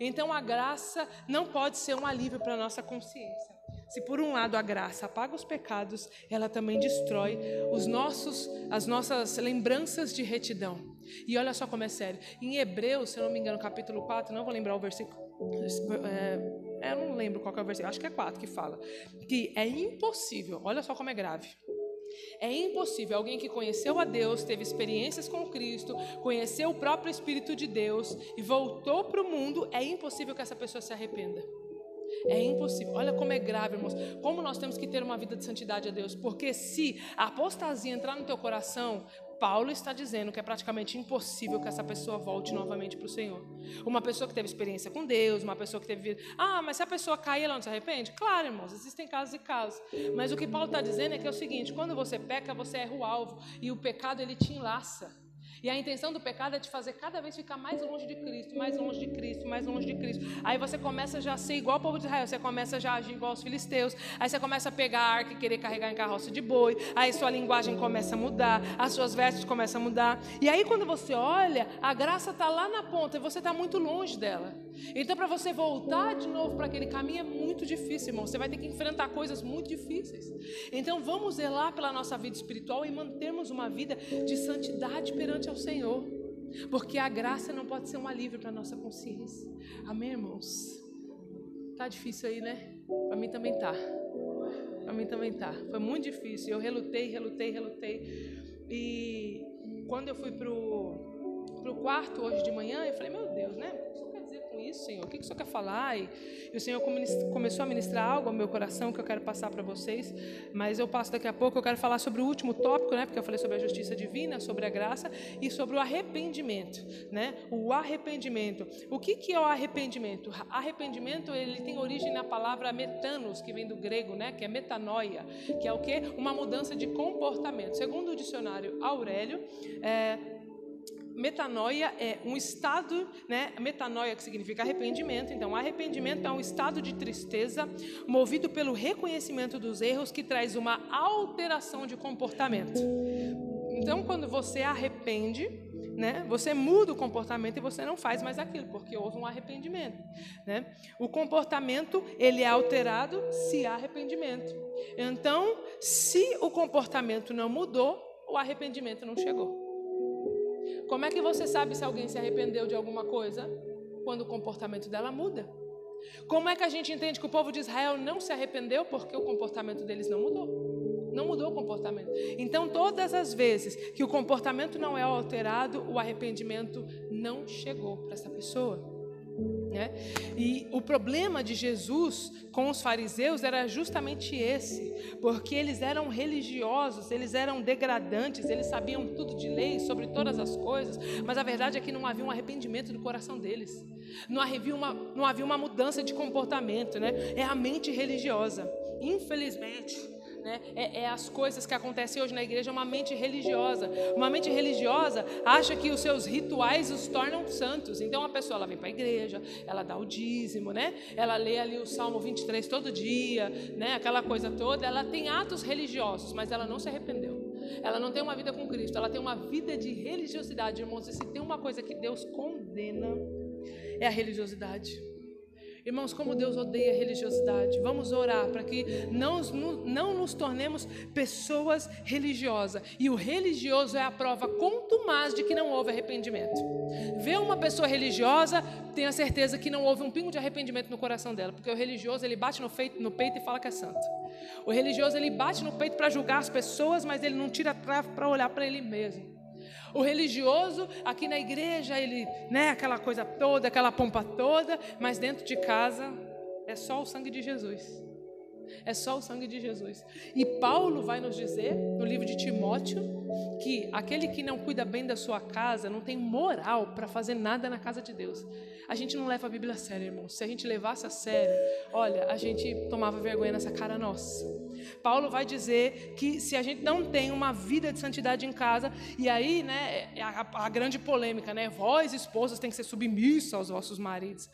Então a graça não pode ser um alívio para a nossa consciência. Se por um lado a graça apaga os pecados, ela também destrói os nossos, as nossas lembranças de retidão. E olha só como é sério. Em Hebreus, se eu não me engano, capítulo 4, não vou lembrar o versículo. É, eu não lembro qual é o versículo, acho que é 4 que fala. Que é impossível, olha só como é grave. É impossível alguém que conheceu a Deus, teve experiências com Cristo, conheceu o próprio Espírito de Deus e voltou para o mundo, é impossível que essa pessoa se arrependa. É impossível. Olha como é grave, irmãos. Como nós temos que ter uma vida de santidade a Deus. Porque se a apostasia entrar no teu coração, Paulo está dizendo que é praticamente impossível que essa pessoa volte novamente para o Senhor. Uma pessoa que teve experiência com Deus, uma pessoa que teve vida. Ah, mas se a pessoa cair, ela não se arrepende? Claro, irmãos, existem casos e casos. Mas o que Paulo está dizendo é que é o seguinte: quando você peca, você erra o alvo. E o pecado, ele te enlaça. E a intenção do pecado é te fazer cada vez ficar mais longe de Cristo, mais longe de Cristo, mais longe de Cristo. Aí você começa já a ser igual ao povo de Israel, você começa já a agir igual aos filisteus. Aí você começa a pegar a arca e querer carregar em carroça de boi. Aí sua linguagem começa a mudar, as suas vestes começam a mudar. E aí quando você olha, a graça está lá na ponta e você está muito longe dela. Então para você voltar de novo para aquele caminho é muito difícil, irmão. Você vai ter que enfrentar coisas muito difíceis. Então vamos zelar pela nossa vida espiritual e mantermos uma vida de santidade perante ao Senhor. Porque a graça não pode ser um alívio para a nossa consciência. Amém, irmãos? Tá difícil aí, né? Para mim também tá. Para mim também tá. Foi muito difícil. Eu relutei, relutei, relutei. E quando eu fui pro, pro quarto hoje de manhã, eu falei, meu Deus, né? Com isso, Senhor? O que, que o Senhor quer falar? E, o Senhor começou a ministrar algo ao meu coração que eu quero passar para vocês, mas eu passo daqui a pouco. Eu quero falar sobre o último tópico, né? Porque eu falei sobre a justiça divina, sobre a graça e sobre o arrependimento, né? O arrependimento. O que, que é o arrependimento? Arrependimento ele tem origem na palavra metanos, que vem do grego, né? Que é metanoia, que é o que? Uma mudança de comportamento. Segundo o dicionário Aurélio, é, metanoia é um estado, né? Metanoia que significa arrependimento. Então, arrependimento é um estado de tristeza movido pelo reconhecimento dos erros que traz uma alteração de comportamento. Então, quando você arrepende, né? Você muda o comportamento e você não faz mais aquilo, porque houve um arrependimento, né? O comportamento, ele é alterado se há arrependimento. Então, se o comportamento não mudou, o arrependimento não chegou. Como é que você sabe se alguém se arrependeu de alguma coisa? Quando o comportamento dela muda. Como é que a gente entende que o povo de Israel não se arrependeu porque o comportamento deles não mudou? Não mudou o comportamento. Então, todas as vezes que o comportamento não é alterado, o arrependimento não chegou para essa pessoa. Né? E o problema de Jesus com os fariseus era justamente esse, porque eles eram religiosos, eles eram degradantes, eles sabiam tudo de lei, sobre todas as coisas, mas a verdade é que não havia um arrependimento do coração deles, não havia uma, não havia uma mudança de comportamento, né? é a mente religiosa. Infelizmente, né? É, é, as coisas que acontecem hoje na igreja, uma mente religiosa. Uma mente religiosa acha que os seus rituais os tornam santos. Então a pessoa ela vem para a igreja, ela dá o dízimo, né? Ela lê ali o Salmo 23 todo dia, né? Aquela coisa toda. Ela tem atos religiosos, mas ela não se arrependeu. Ela não tem uma vida com Cristo, ela tem uma vida de religiosidade, irmãos. E se tem uma coisa que Deus condena, é a religiosidade. Irmãos, como Deus odeia a religiosidade. Vamos orar para que não, não nos tornemos pessoas religiosas. E o religioso é a prova contumaz de que não houve arrependimento. Vê uma pessoa religiosa, tenha certeza que não houve um pingo de arrependimento no coração dela, porque o religioso ele bate no, feito, no peito e fala que é santo. O religioso ele bate no peito para julgar as pessoas, mas ele não tira trave para olhar para ele mesmo. O religioso aqui na igreja, ele, né, aquela coisa toda, aquela pompa toda, mas dentro de casa é só o sangue de Jesus. É só o sangue de Jesus. E Paulo vai nos dizer, no livro de Timóteo, que aquele que não cuida bem da sua casa não tem moral para fazer nada na casa de Deus. A gente não leva a Bíblia a sério, irmão. Se a gente levasse a sério, olha, a gente tomava vergonha nessa cara nossa. Paulo vai dizer que se a gente não tem uma vida de santidade em casa, e aí, né, é a, a grande polêmica, né? Vós, esposas, têm que ser submissos aos vossos maridos.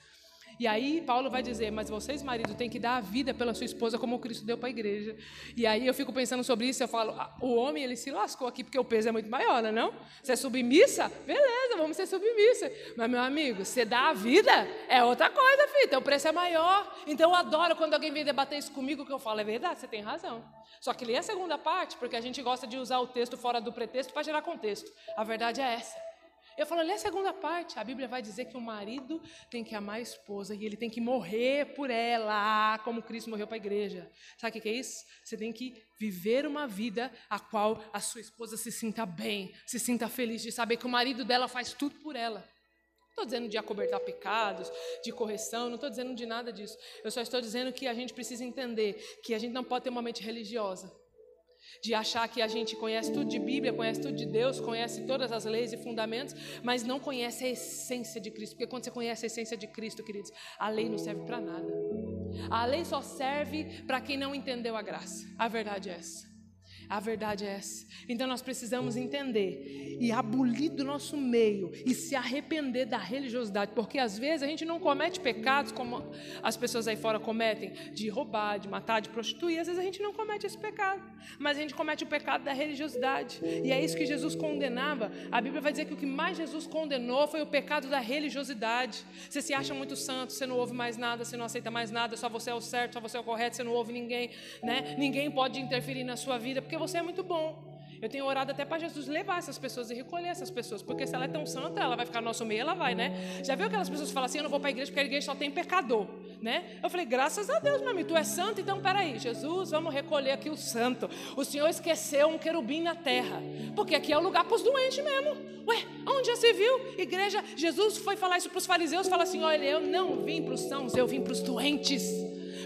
E aí Paulo vai dizer, mas vocês, marido, têm que dar a vida pela sua esposa como Cristo deu para a igreja. E aí eu fico pensando sobre isso, eu falo, ah, o homem ele se lascou aqui porque o peso é muito maior, não é não? Você é submissa? Beleza, vamos ser submissa. Mas meu amigo, você dá a vida é outra coisa, filho. Então o preço é maior. Então eu adoro quando alguém vem debater isso comigo, que eu falo, é verdade, você tem razão. Só que lê a segunda parte, porque a gente gosta de usar o texto fora do pretexto para gerar contexto. A verdade é essa. Eu falo, lê a segunda parte. A Bíblia vai dizer que o marido tem que amar a esposa e ele tem que morrer por ela, como Cristo morreu para a igreja. Sabe o que é isso? Você tem que viver uma vida a qual a sua esposa se sinta bem, se sinta feliz de saber que o marido dela faz tudo por ela. Não estou dizendo de acobertar pecados, de correção, não estou dizendo de nada disso. Eu só estou dizendo que a gente precisa entender que a gente não pode ter uma mente religiosa de achar que a gente conhece tudo de Bíblia, conhece tudo de Deus, conhece todas as leis e fundamentos, mas não conhece a essência de Cristo. Porque quando você conhece a essência de Cristo, queridos, a lei não serve para nada. A lei só serve para quem não entendeu a graça. A verdade é essa. A verdade é essa. Então nós precisamos entender e abolir do nosso meio e se arrepender da religiosidade, porque às vezes a gente não comete pecados como as pessoas aí fora cometem, de roubar, de matar, de prostituir. Às vezes a gente não comete esse pecado, mas a gente comete o pecado da religiosidade. E é isso que Jesus condenava. A Bíblia vai dizer que o que mais Jesus condenou foi o pecado da religiosidade. Você se acha muito santo, você não ouve mais nada, você não aceita mais nada, só você é o certo, só você é o correto, você não ouve ninguém, né? Ninguém pode interferir na sua vida, porque você é muito bom. Eu tenho orado até para Jesus levar essas pessoas e recolher essas pessoas, porque se ela é tão santa, ela vai ficar no nosso meio, ela vai, né? Já viu aquelas pessoas que falam assim: eu não vou para a igreja porque a igreja só tem pecador, né? Eu falei: graças a Deus, meu amigo, tu é santo, então peraí, Jesus, vamos recolher aqui o santo. O Senhor esqueceu um querubim na terra, porque aqui é o lugar para os doentes mesmo. Ué, onde já se viu? Igreja, Jesus foi falar isso para os fariseus, fala assim: olha, eu não vim para os sãos, eu vim para os doentes.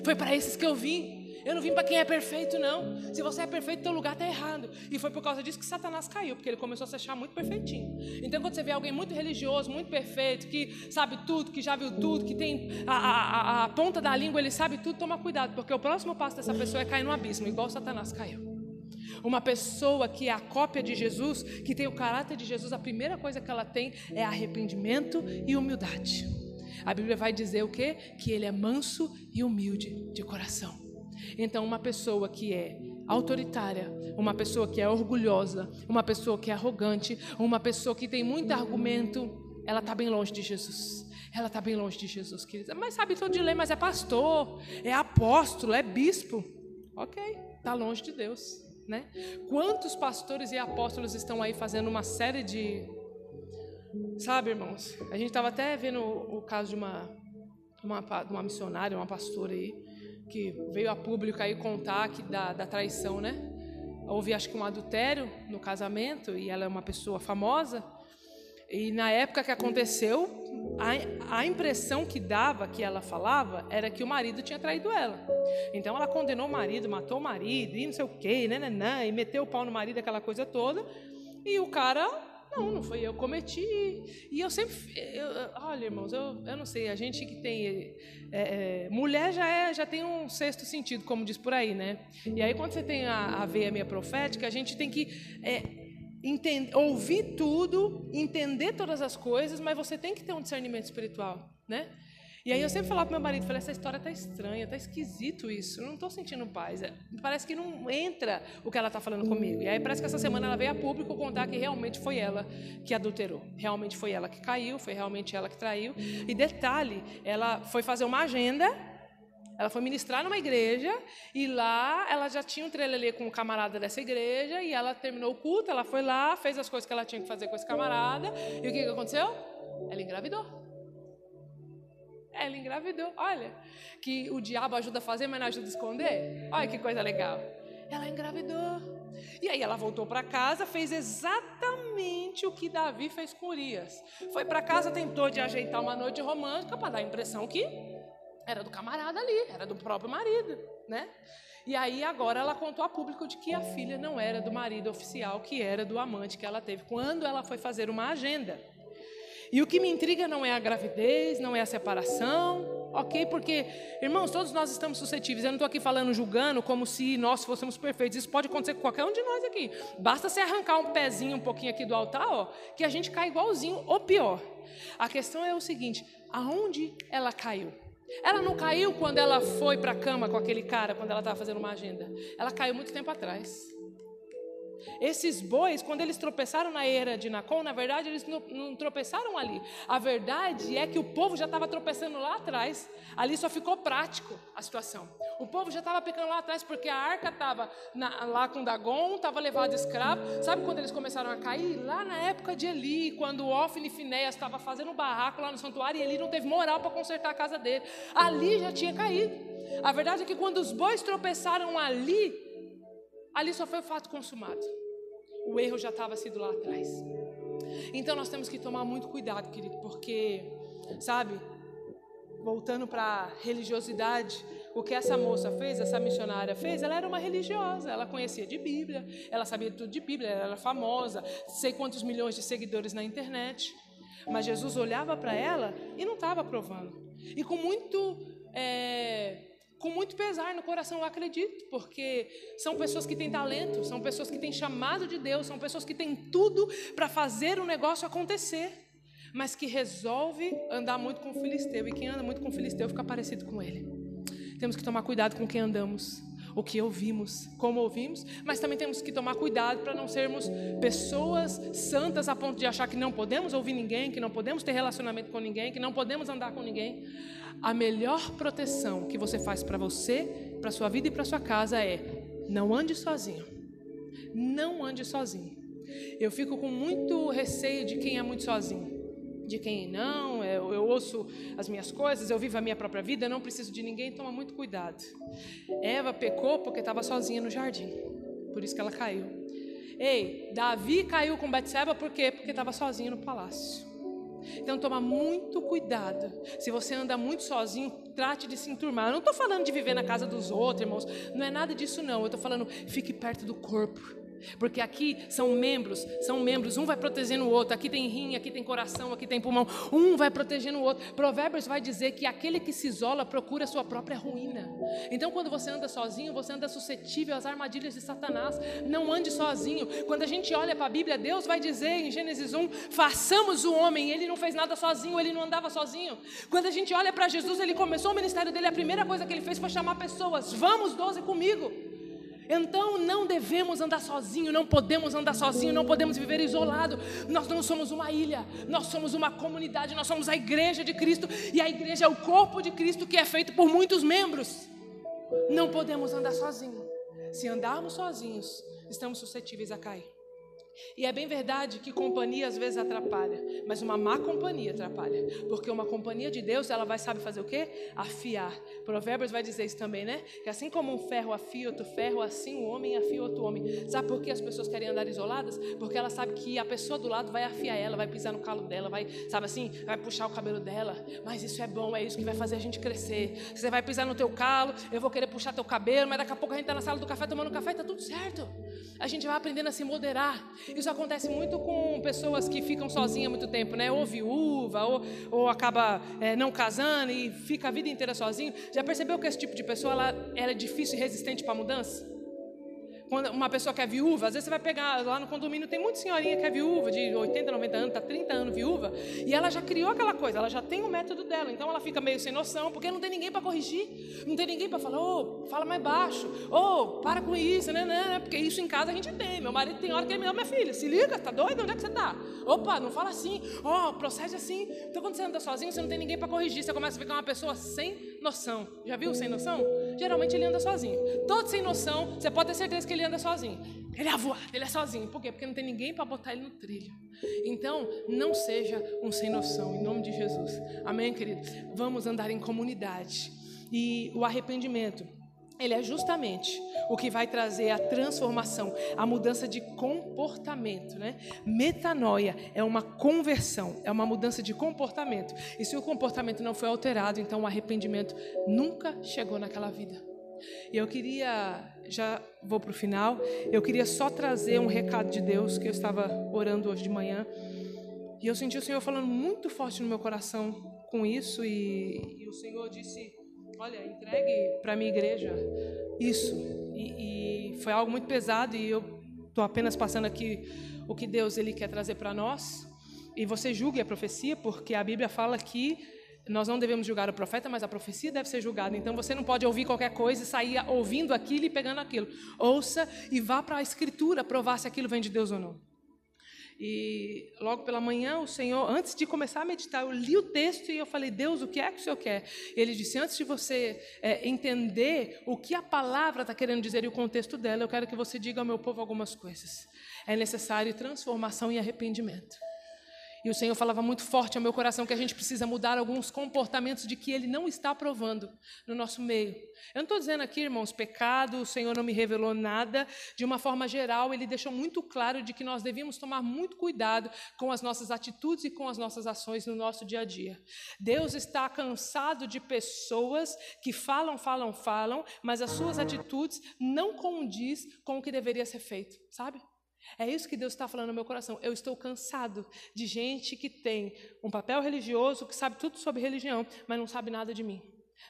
Foi para esses que eu vim. Eu não vim para quem é perfeito, não. Se você é perfeito, teu lugar está errado. E foi por causa disso que Satanás caiu, porque ele começou a se achar muito perfeitinho. Então, quando você vê alguém muito religioso, muito perfeito, que sabe tudo, que já viu tudo, que tem a, a, a ponta da língua, ele sabe tudo, toma cuidado, porque o próximo passo dessa pessoa é cair no abismo, igual Satanás caiu. Uma pessoa que é a cópia de Jesus, que tem o caráter de Jesus, a primeira coisa que ela tem é arrependimento e humildade. A Bíblia vai dizer o quê? Que ele é manso e humilde de coração. Então, uma pessoa que é autoritária, uma pessoa que é orgulhosa, uma pessoa que é arrogante, uma pessoa que tem muito argumento, ela está bem longe de Jesus. Ela está bem longe de Jesus, querida. Mas sabe todo de lei, mas é pastor, é apóstolo, é bispo. Ok, está longe de Deus. Né? Quantos pastores e apóstolos estão aí fazendo uma série de. Sabe, irmãos? A gente estava até vendo o, o caso de uma, uma, uma missionária, uma pastora aí, que veio a público aí contar que da, da traição, né? Houve acho que um adultério no casamento e ela é uma pessoa famosa. E na época que aconteceu, a, a impressão que dava, que ela falava, era que o marido tinha traído ela. Então ela condenou o marido, matou o marido, e não sei o quê, né, né, né, e meteu o pau no marido, aquela coisa toda. E o cara não, não foi eu cometi. E eu sempre. Eu, olha, irmãos, eu, eu não sei, a gente que tem. É, é, mulher já, é, já tem um sexto sentido, como diz por aí, né? E aí, quando você tem a, a veia minha profética, a gente tem que. É, entender, ouvir tudo, entender todas as coisas, mas você tem que ter um discernimento espiritual, né? E aí eu sempre falava para meu marido, falei, essa história tá estranha, tá esquisito isso, eu não estou sentindo paz. É, parece que não entra o que ela está falando comigo. E aí parece que essa semana ela veio a público contar que realmente foi ela que adulterou. Realmente foi ela que caiu, foi realmente ela que traiu. E detalhe, ela foi fazer uma agenda ela foi ministrar numa igreja e lá ela já tinha um trelelê com um camarada dessa igreja e ela terminou o culto, ela foi lá, fez as coisas que ela tinha que fazer com esse camarada e o que, que aconteceu? Ela engravidou. Ela engravidou. Olha, que o diabo ajuda a fazer, mas não ajuda a esconder. Olha que coisa legal. Ela engravidou. E aí ela voltou para casa, fez exatamente o que Davi fez com Urias. Foi para casa, tentou de ajeitar uma noite romântica para dar a impressão que era do camarada ali, era do próprio marido, né? E aí agora ela contou a público de que a filha não era do marido oficial, que era do amante que ela teve quando ela foi fazer uma agenda. E o que me intriga não é a gravidez, não é a separação, ok? Porque, irmãos, todos nós estamos suscetíveis. Eu não estou aqui falando, julgando, como se nós fôssemos perfeitos. Isso pode acontecer com qualquer um de nós aqui. Basta você arrancar um pezinho um pouquinho aqui do altar, ó, que a gente cai igualzinho, ou pior. A questão é o seguinte: aonde ela caiu? Ela não caiu quando ela foi para a cama com aquele cara, quando ela estava fazendo uma agenda. Ela caiu muito tempo atrás. Esses bois, quando eles tropeçaram na era de Nacon, na verdade eles não, não tropeçaram ali. A verdade é que o povo já estava tropeçando lá atrás. Ali só ficou prático a situação. O povo já estava pecando lá atrás porque a arca estava lá com Dagon, estava levado escravo. Sabe quando eles começaram a cair? Lá na época de Eli, quando Ofni e Finéias estava fazendo um barraco lá no santuário e Eli não teve moral para consertar a casa dele. Ali já tinha caído. A verdade é que quando os bois tropeçaram ali, ali só foi o fato consumado. O erro já estava sido lá atrás. Então nós temos que tomar muito cuidado, querido, porque, sabe, voltando para a religiosidade, o que essa moça fez, essa missionária fez, ela era uma religiosa, ela conhecia de Bíblia, ela sabia tudo de Bíblia, ela era famosa, sei quantos milhões de seguidores na internet. Mas Jesus olhava para ela e não estava aprovando. E com muito é, com muito pesar no coração, eu acredito, porque são pessoas que têm talento, são pessoas que têm chamado de Deus, são pessoas que têm tudo para fazer o negócio acontecer, mas que resolve andar muito com o filisteu, e quem anda muito com o filisteu fica parecido com ele. Temos que tomar cuidado com quem andamos, o que ouvimos, como ouvimos, mas também temos que tomar cuidado para não sermos pessoas santas a ponto de achar que não podemos ouvir ninguém, que não podemos ter relacionamento com ninguém, que não podemos andar com ninguém. A melhor proteção que você faz para você, para sua vida e para sua casa é: não ande sozinho. Não ande sozinho. Eu fico com muito receio de quem é muito sozinho. De quem não, eu, eu ouço as minhas coisas, eu vivo a minha própria vida, não preciso de ninguém, toma muito cuidado. Eva pecou porque estava sozinha no jardim, por isso que ela caiu. Ei, Davi caiu com Betseba por quê? Porque estava sozinho no palácio. Então toma muito cuidado. Se você anda muito sozinho, trate de se enturmar. Eu não estou falando de viver na casa dos outros, irmãos. Não é nada disso não. Eu estou falando, fique perto do corpo. Porque aqui são membros, são membros, um vai protegendo o outro. Aqui tem rim, aqui tem coração, aqui tem pulmão. Um vai protegendo o outro. Provérbios vai dizer que aquele que se isola procura a sua própria ruína. Então, quando você anda sozinho, você anda suscetível às armadilhas de Satanás. Não ande sozinho. Quando a gente olha para a Bíblia, Deus vai dizer em Gênesis 1: façamos o homem. Ele não fez nada sozinho, ele não andava sozinho. Quando a gente olha para Jesus, ele começou o ministério dele, a primeira coisa que ele fez foi chamar pessoas: vamos, doze comigo. Então não devemos andar sozinho, não podemos andar sozinho, não podemos viver isolado. Nós não somos uma ilha, nós somos uma comunidade, nós somos a igreja de Cristo e a igreja é o corpo de Cristo que é feito por muitos membros. Não podemos andar sozinho. Se andarmos sozinhos, estamos suscetíveis a cair. E é bem verdade que companhia às vezes atrapalha, mas uma má companhia atrapalha, porque uma companhia de Deus, ela vai sabe fazer o quê? Afiar. Provérbios vai dizer isso também, né? Que assim como um ferro afia outro ferro, assim um homem afia outro homem. Sabe por que as pessoas querem andar isoladas? Porque ela sabe que a pessoa do lado vai afiar ela, vai pisar no calo dela, vai, sabe assim, vai puxar o cabelo dela. Mas isso é bom, é isso que vai fazer a gente crescer. Você vai pisar no teu calo, eu vou querer puxar teu cabelo, mas daqui a pouco a gente está na sala do café tomando café e tá tudo certo. A gente vai aprendendo a se moderar. Isso acontece muito com pessoas que ficam sozinhas muito tempo, né? Ou viúva, ou, ou acaba é, não casando e fica a vida inteira sozinho. Já percebeu que esse tipo de pessoa ela, ela é difícil e resistente para mudança? Quando uma pessoa que é viúva, às vezes você vai pegar lá no condomínio, tem muita senhorinha que é viúva, de 80, 90 anos, está 30 anos viúva, e ela já criou aquela coisa, ela já tem o método dela, então ela fica meio sem noção, porque não tem ninguém para corrigir, não tem ninguém para falar, ô, oh, fala mais baixo, ô, oh, para com isso, né, né, né, porque isso em casa a gente tem. Meu marido tem hora que ele me ama, minha filha, se liga, tá doido? Onde é que você tá? Opa, não fala assim, ó, oh, procede assim. Então quando você anda sozinho, você não tem ninguém para corrigir, você começa a ficar uma pessoa sem noção. Já viu sem noção? Geralmente ele anda sozinho. Todo sem noção, você pode ter certeza que ele anda sozinho. Ele é avoado, ele é sozinho. Por quê? Porque não tem ninguém para botar ele no trilho. Então, não seja um sem noção, em nome de Jesus. Amém, querido? Vamos andar em comunidade. E o arrependimento, ele é justamente o que vai trazer a transformação, a mudança de comportamento, né? Metanoia é uma conversão, é uma mudança de comportamento. E se o comportamento não foi alterado, então o arrependimento nunca chegou naquela vida. E eu queria, já vou para o final, eu queria só trazer um recado de Deus que eu estava orando hoje de manhã. E eu senti o Senhor falando muito forte no meu coração com isso. E, e o Senhor disse: Olha, entregue para a minha igreja isso. E, e foi algo muito pesado. E eu estou apenas passando aqui o que Deus ele quer trazer para nós. E você julgue a profecia, porque a Bíblia fala que nós não devemos julgar o profeta, mas a profecia deve ser julgada. Então você não pode ouvir qualquer coisa e sair ouvindo aquilo e pegando aquilo. Ouça e vá para a escritura provar se aquilo vem de Deus ou não. E logo pela manhã, o Senhor, antes de começar a meditar, eu li o texto e eu falei: Deus, o que é que o Senhor quer? Ele disse: Antes de você é, entender o que a palavra está querendo dizer e o contexto dela, eu quero que você diga ao meu povo algumas coisas. É necessário transformação e arrependimento. E o Senhor falava muito forte ao meu coração que a gente precisa mudar alguns comportamentos de que Ele não está aprovando no nosso meio. Eu não estou dizendo aqui, irmãos, pecado, o Senhor não me revelou nada. De uma forma geral, Ele deixou muito claro de que nós devíamos tomar muito cuidado com as nossas atitudes e com as nossas ações no nosso dia a dia. Deus está cansado de pessoas que falam, falam, falam, mas as suas atitudes não condiz com o que deveria ser feito, sabe? É isso que Deus está falando no meu coração. Eu estou cansado de gente que tem um papel religioso, que sabe tudo sobre religião, mas não sabe nada de mim.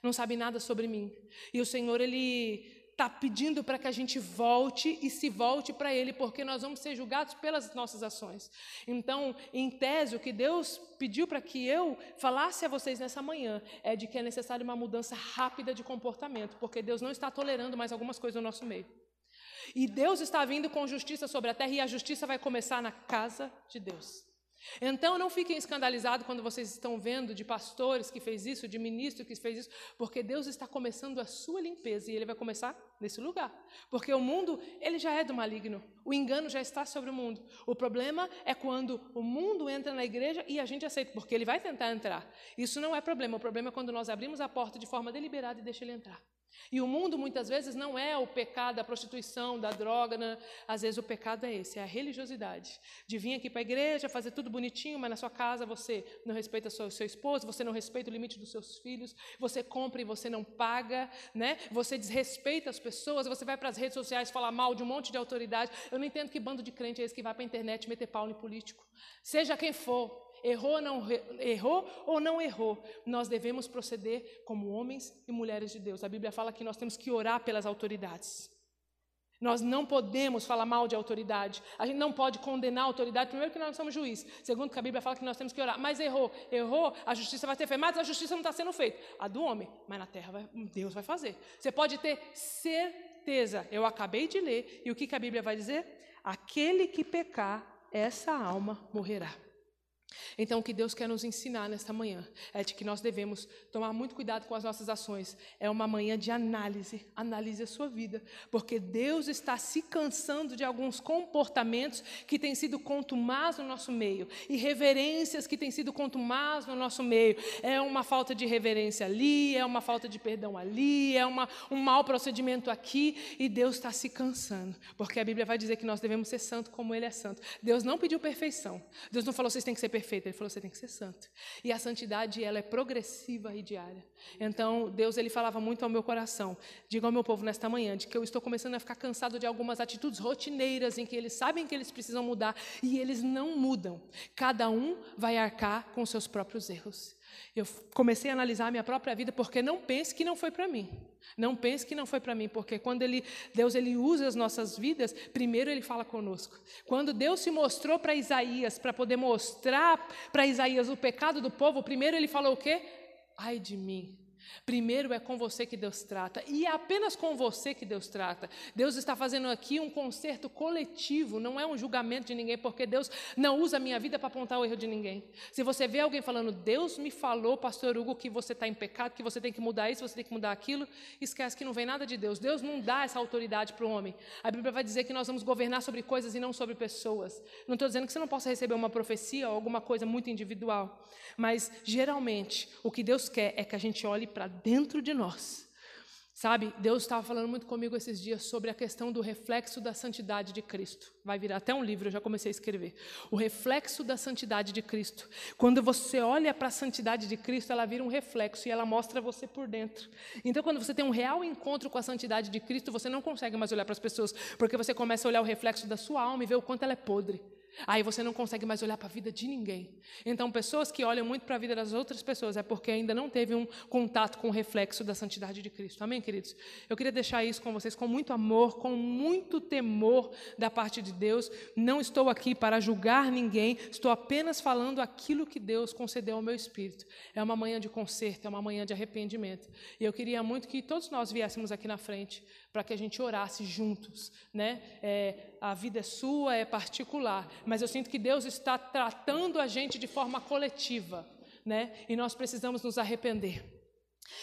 Não sabe nada sobre mim. E o Senhor, Ele está pedindo para que a gente volte e se volte para Ele, porque nós vamos ser julgados pelas nossas ações. Então, em tese, o que Deus pediu para que eu falasse a vocês nessa manhã é de que é necessária uma mudança rápida de comportamento, porque Deus não está tolerando mais algumas coisas no nosso meio. E Deus está vindo com justiça sobre a terra e a justiça vai começar na casa de Deus. Então não fiquem escandalizados quando vocês estão vendo de pastores que fez isso, de ministro que fez isso, porque Deus está começando a sua limpeza e ele vai começar nesse lugar. Porque o mundo, ele já é do maligno. O engano já está sobre o mundo. O problema é quando o mundo entra na igreja e a gente aceita, porque ele vai tentar entrar. Isso não é problema. O problema é quando nós abrimos a porta de forma deliberada e deixa ele entrar. E o mundo muitas vezes não é o pecado da prostituição, da droga, né? às vezes o pecado é esse, é a religiosidade. De vir aqui para a igreja, fazer tudo bonitinho, mas na sua casa você não respeita seu, seu esposo, você não respeita o limite dos seus filhos, você compra e você não paga, né? você desrespeita as pessoas, você vai para as redes sociais falar mal de um monte de autoridade. Eu não entendo que bando de crente é esse que vai para a internet meter pau em político. Seja quem for, errou, não, errou ou não errou, nós devemos proceder como homens e mulheres de Deus. A Bíblia fala que nós temos que orar pelas autoridades. Nós não podemos falar mal de autoridade. A gente não pode condenar a autoridade. Primeiro, que nós não somos juiz. Segundo, que a Bíblia fala que nós temos que orar. Mas errou, errou, a justiça vai ser feita. Mas a justiça não está sendo feita. A do homem. Mas na terra vai, Deus vai fazer. Você pode ter certeza. Eu acabei de ler. E o que, que a Bíblia vai dizer? Aquele que pecar, essa alma morrerá. Então, o que Deus quer nos ensinar nesta manhã é de que nós devemos tomar muito cuidado com as nossas ações. É uma manhã de análise. Analise a sua vida, porque Deus está se cansando de alguns comportamentos que têm sido contumaz no nosso meio, e reverências que têm sido contumaz no nosso meio. É uma falta de reverência ali, é uma falta de perdão ali, é uma, um mau procedimento aqui, e Deus está se cansando, porque a Bíblia vai dizer que nós devemos ser santo como Ele é santo. Deus não pediu perfeição. Deus não falou vocês têm que ser perfeitos perfeito, ele falou você tem que ser santo. E a santidade ela é progressiva e diária. Então, Deus ele falava muito ao meu coração. Diga ao meu povo nesta manhã de que eu estou começando a ficar cansado de algumas atitudes rotineiras em que eles sabem que eles precisam mudar e eles não mudam. Cada um vai arcar com seus próprios erros. Eu comecei a analisar a minha própria vida porque não pense que não foi para mim. Não pense que não foi para mim, porque quando ele, Deus ele usa as nossas vidas, primeiro ele fala conosco. Quando Deus se mostrou para Isaías, para poder mostrar para Isaías o pecado do povo, primeiro ele falou o quê? Ai de mim, Primeiro é com você que Deus trata, e é apenas com você que Deus trata. Deus está fazendo aqui um conserto coletivo, não é um julgamento de ninguém, porque Deus não usa a minha vida para apontar o erro de ninguém. Se você vê alguém falando, Deus me falou, pastor Hugo, que você está em pecado, que você tem que mudar isso, você tem que mudar aquilo, esquece que não vem nada de Deus. Deus não dá essa autoridade para o homem. A Bíblia vai dizer que nós vamos governar sobre coisas e não sobre pessoas. Não estou dizendo que você não possa receber uma profecia ou alguma coisa muito individual, mas geralmente o que Deus quer é que a gente olhe para dentro de nós. Sabe, Deus estava falando muito comigo esses dias sobre a questão do reflexo da santidade de Cristo. Vai virar até um livro, eu já comecei a escrever. O reflexo da santidade de Cristo. Quando você olha para a santidade de Cristo, ela vira um reflexo e ela mostra você por dentro. Então, quando você tem um real encontro com a santidade de Cristo, você não consegue mais olhar para as pessoas, porque você começa a olhar o reflexo da sua alma e ver o quanto ela é podre. Aí você não consegue mais olhar para a vida de ninguém. Então, pessoas que olham muito para a vida das outras pessoas é porque ainda não teve um contato com o reflexo da santidade de Cristo. Amém, queridos? Eu queria deixar isso com vocês com muito amor, com muito temor da parte de Deus. Não estou aqui para julgar ninguém, estou apenas falando aquilo que Deus concedeu ao meu espírito. É uma manhã de conserto, é uma manhã de arrependimento. E eu queria muito que todos nós viéssemos aqui na frente para que a gente orasse juntos, né? É, a vida é sua, é particular, mas eu sinto que Deus está tratando a gente de forma coletiva, né? E nós precisamos nos arrepender.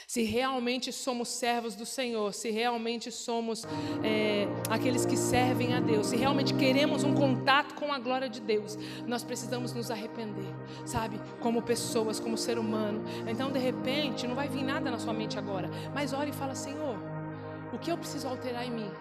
Se realmente somos servos do Senhor, se realmente somos é, aqueles que servem a Deus, se realmente queremos um contato com a glória de Deus, nós precisamos nos arrepender, sabe? Como pessoas, como ser humano. Então, de repente, não vai vir nada na sua mente agora, mas ore e fala: Senhor, o que eu preciso alterar em mim?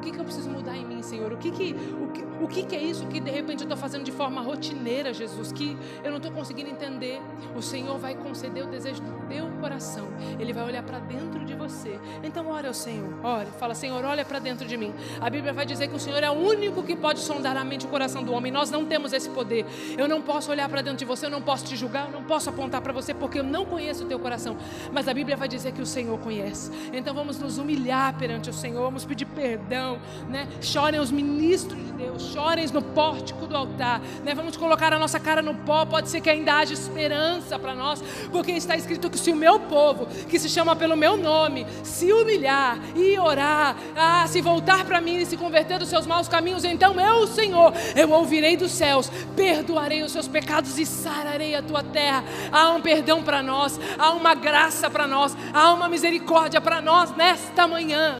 O que, que eu preciso mudar em mim, Senhor? O que, que, o que, o que, que é isso que de repente eu estou fazendo de forma rotineira, Jesus? Que eu não estou conseguindo entender. O Senhor vai conceder o desejo do teu coração. Ele vai olhar para dentro de você. Então, ore ao Senhor. Ore. Fala, Senhor, olha para dentro de mim. A Bíblia vai dizer que o Senhor é o único que pode sondar a mente e o coração do homem. Nós não temos esse poder. Eu não posso olhar para dentro de você, eu não posso te julgar, eu não posso apontar para você porque eu não conheço o teu coração. Mas a Bíblia vai dizer que o Senhor conhece. Então, vamos nos humilhar perante o Senhor, vamos pedir perdão né? Chorem os ministros de Deus, chorem no pórtico do altar, né? Vamos colocar a nossa cara no pó, pode ser que ainda haja esperança para nós, porque está escrito que se o meu povo, que se chama pelo meu nome, se humilhar e orar, ah, se voltar para mim e se converter dos seus maus caminhos, então eu, Senhor, eu ouvirei dos céus, perdoarei os seus pecados e sararei a tua terra. Há um perdão para nós, há uma graça para nós, há uma misericórdia para nós nesta manhã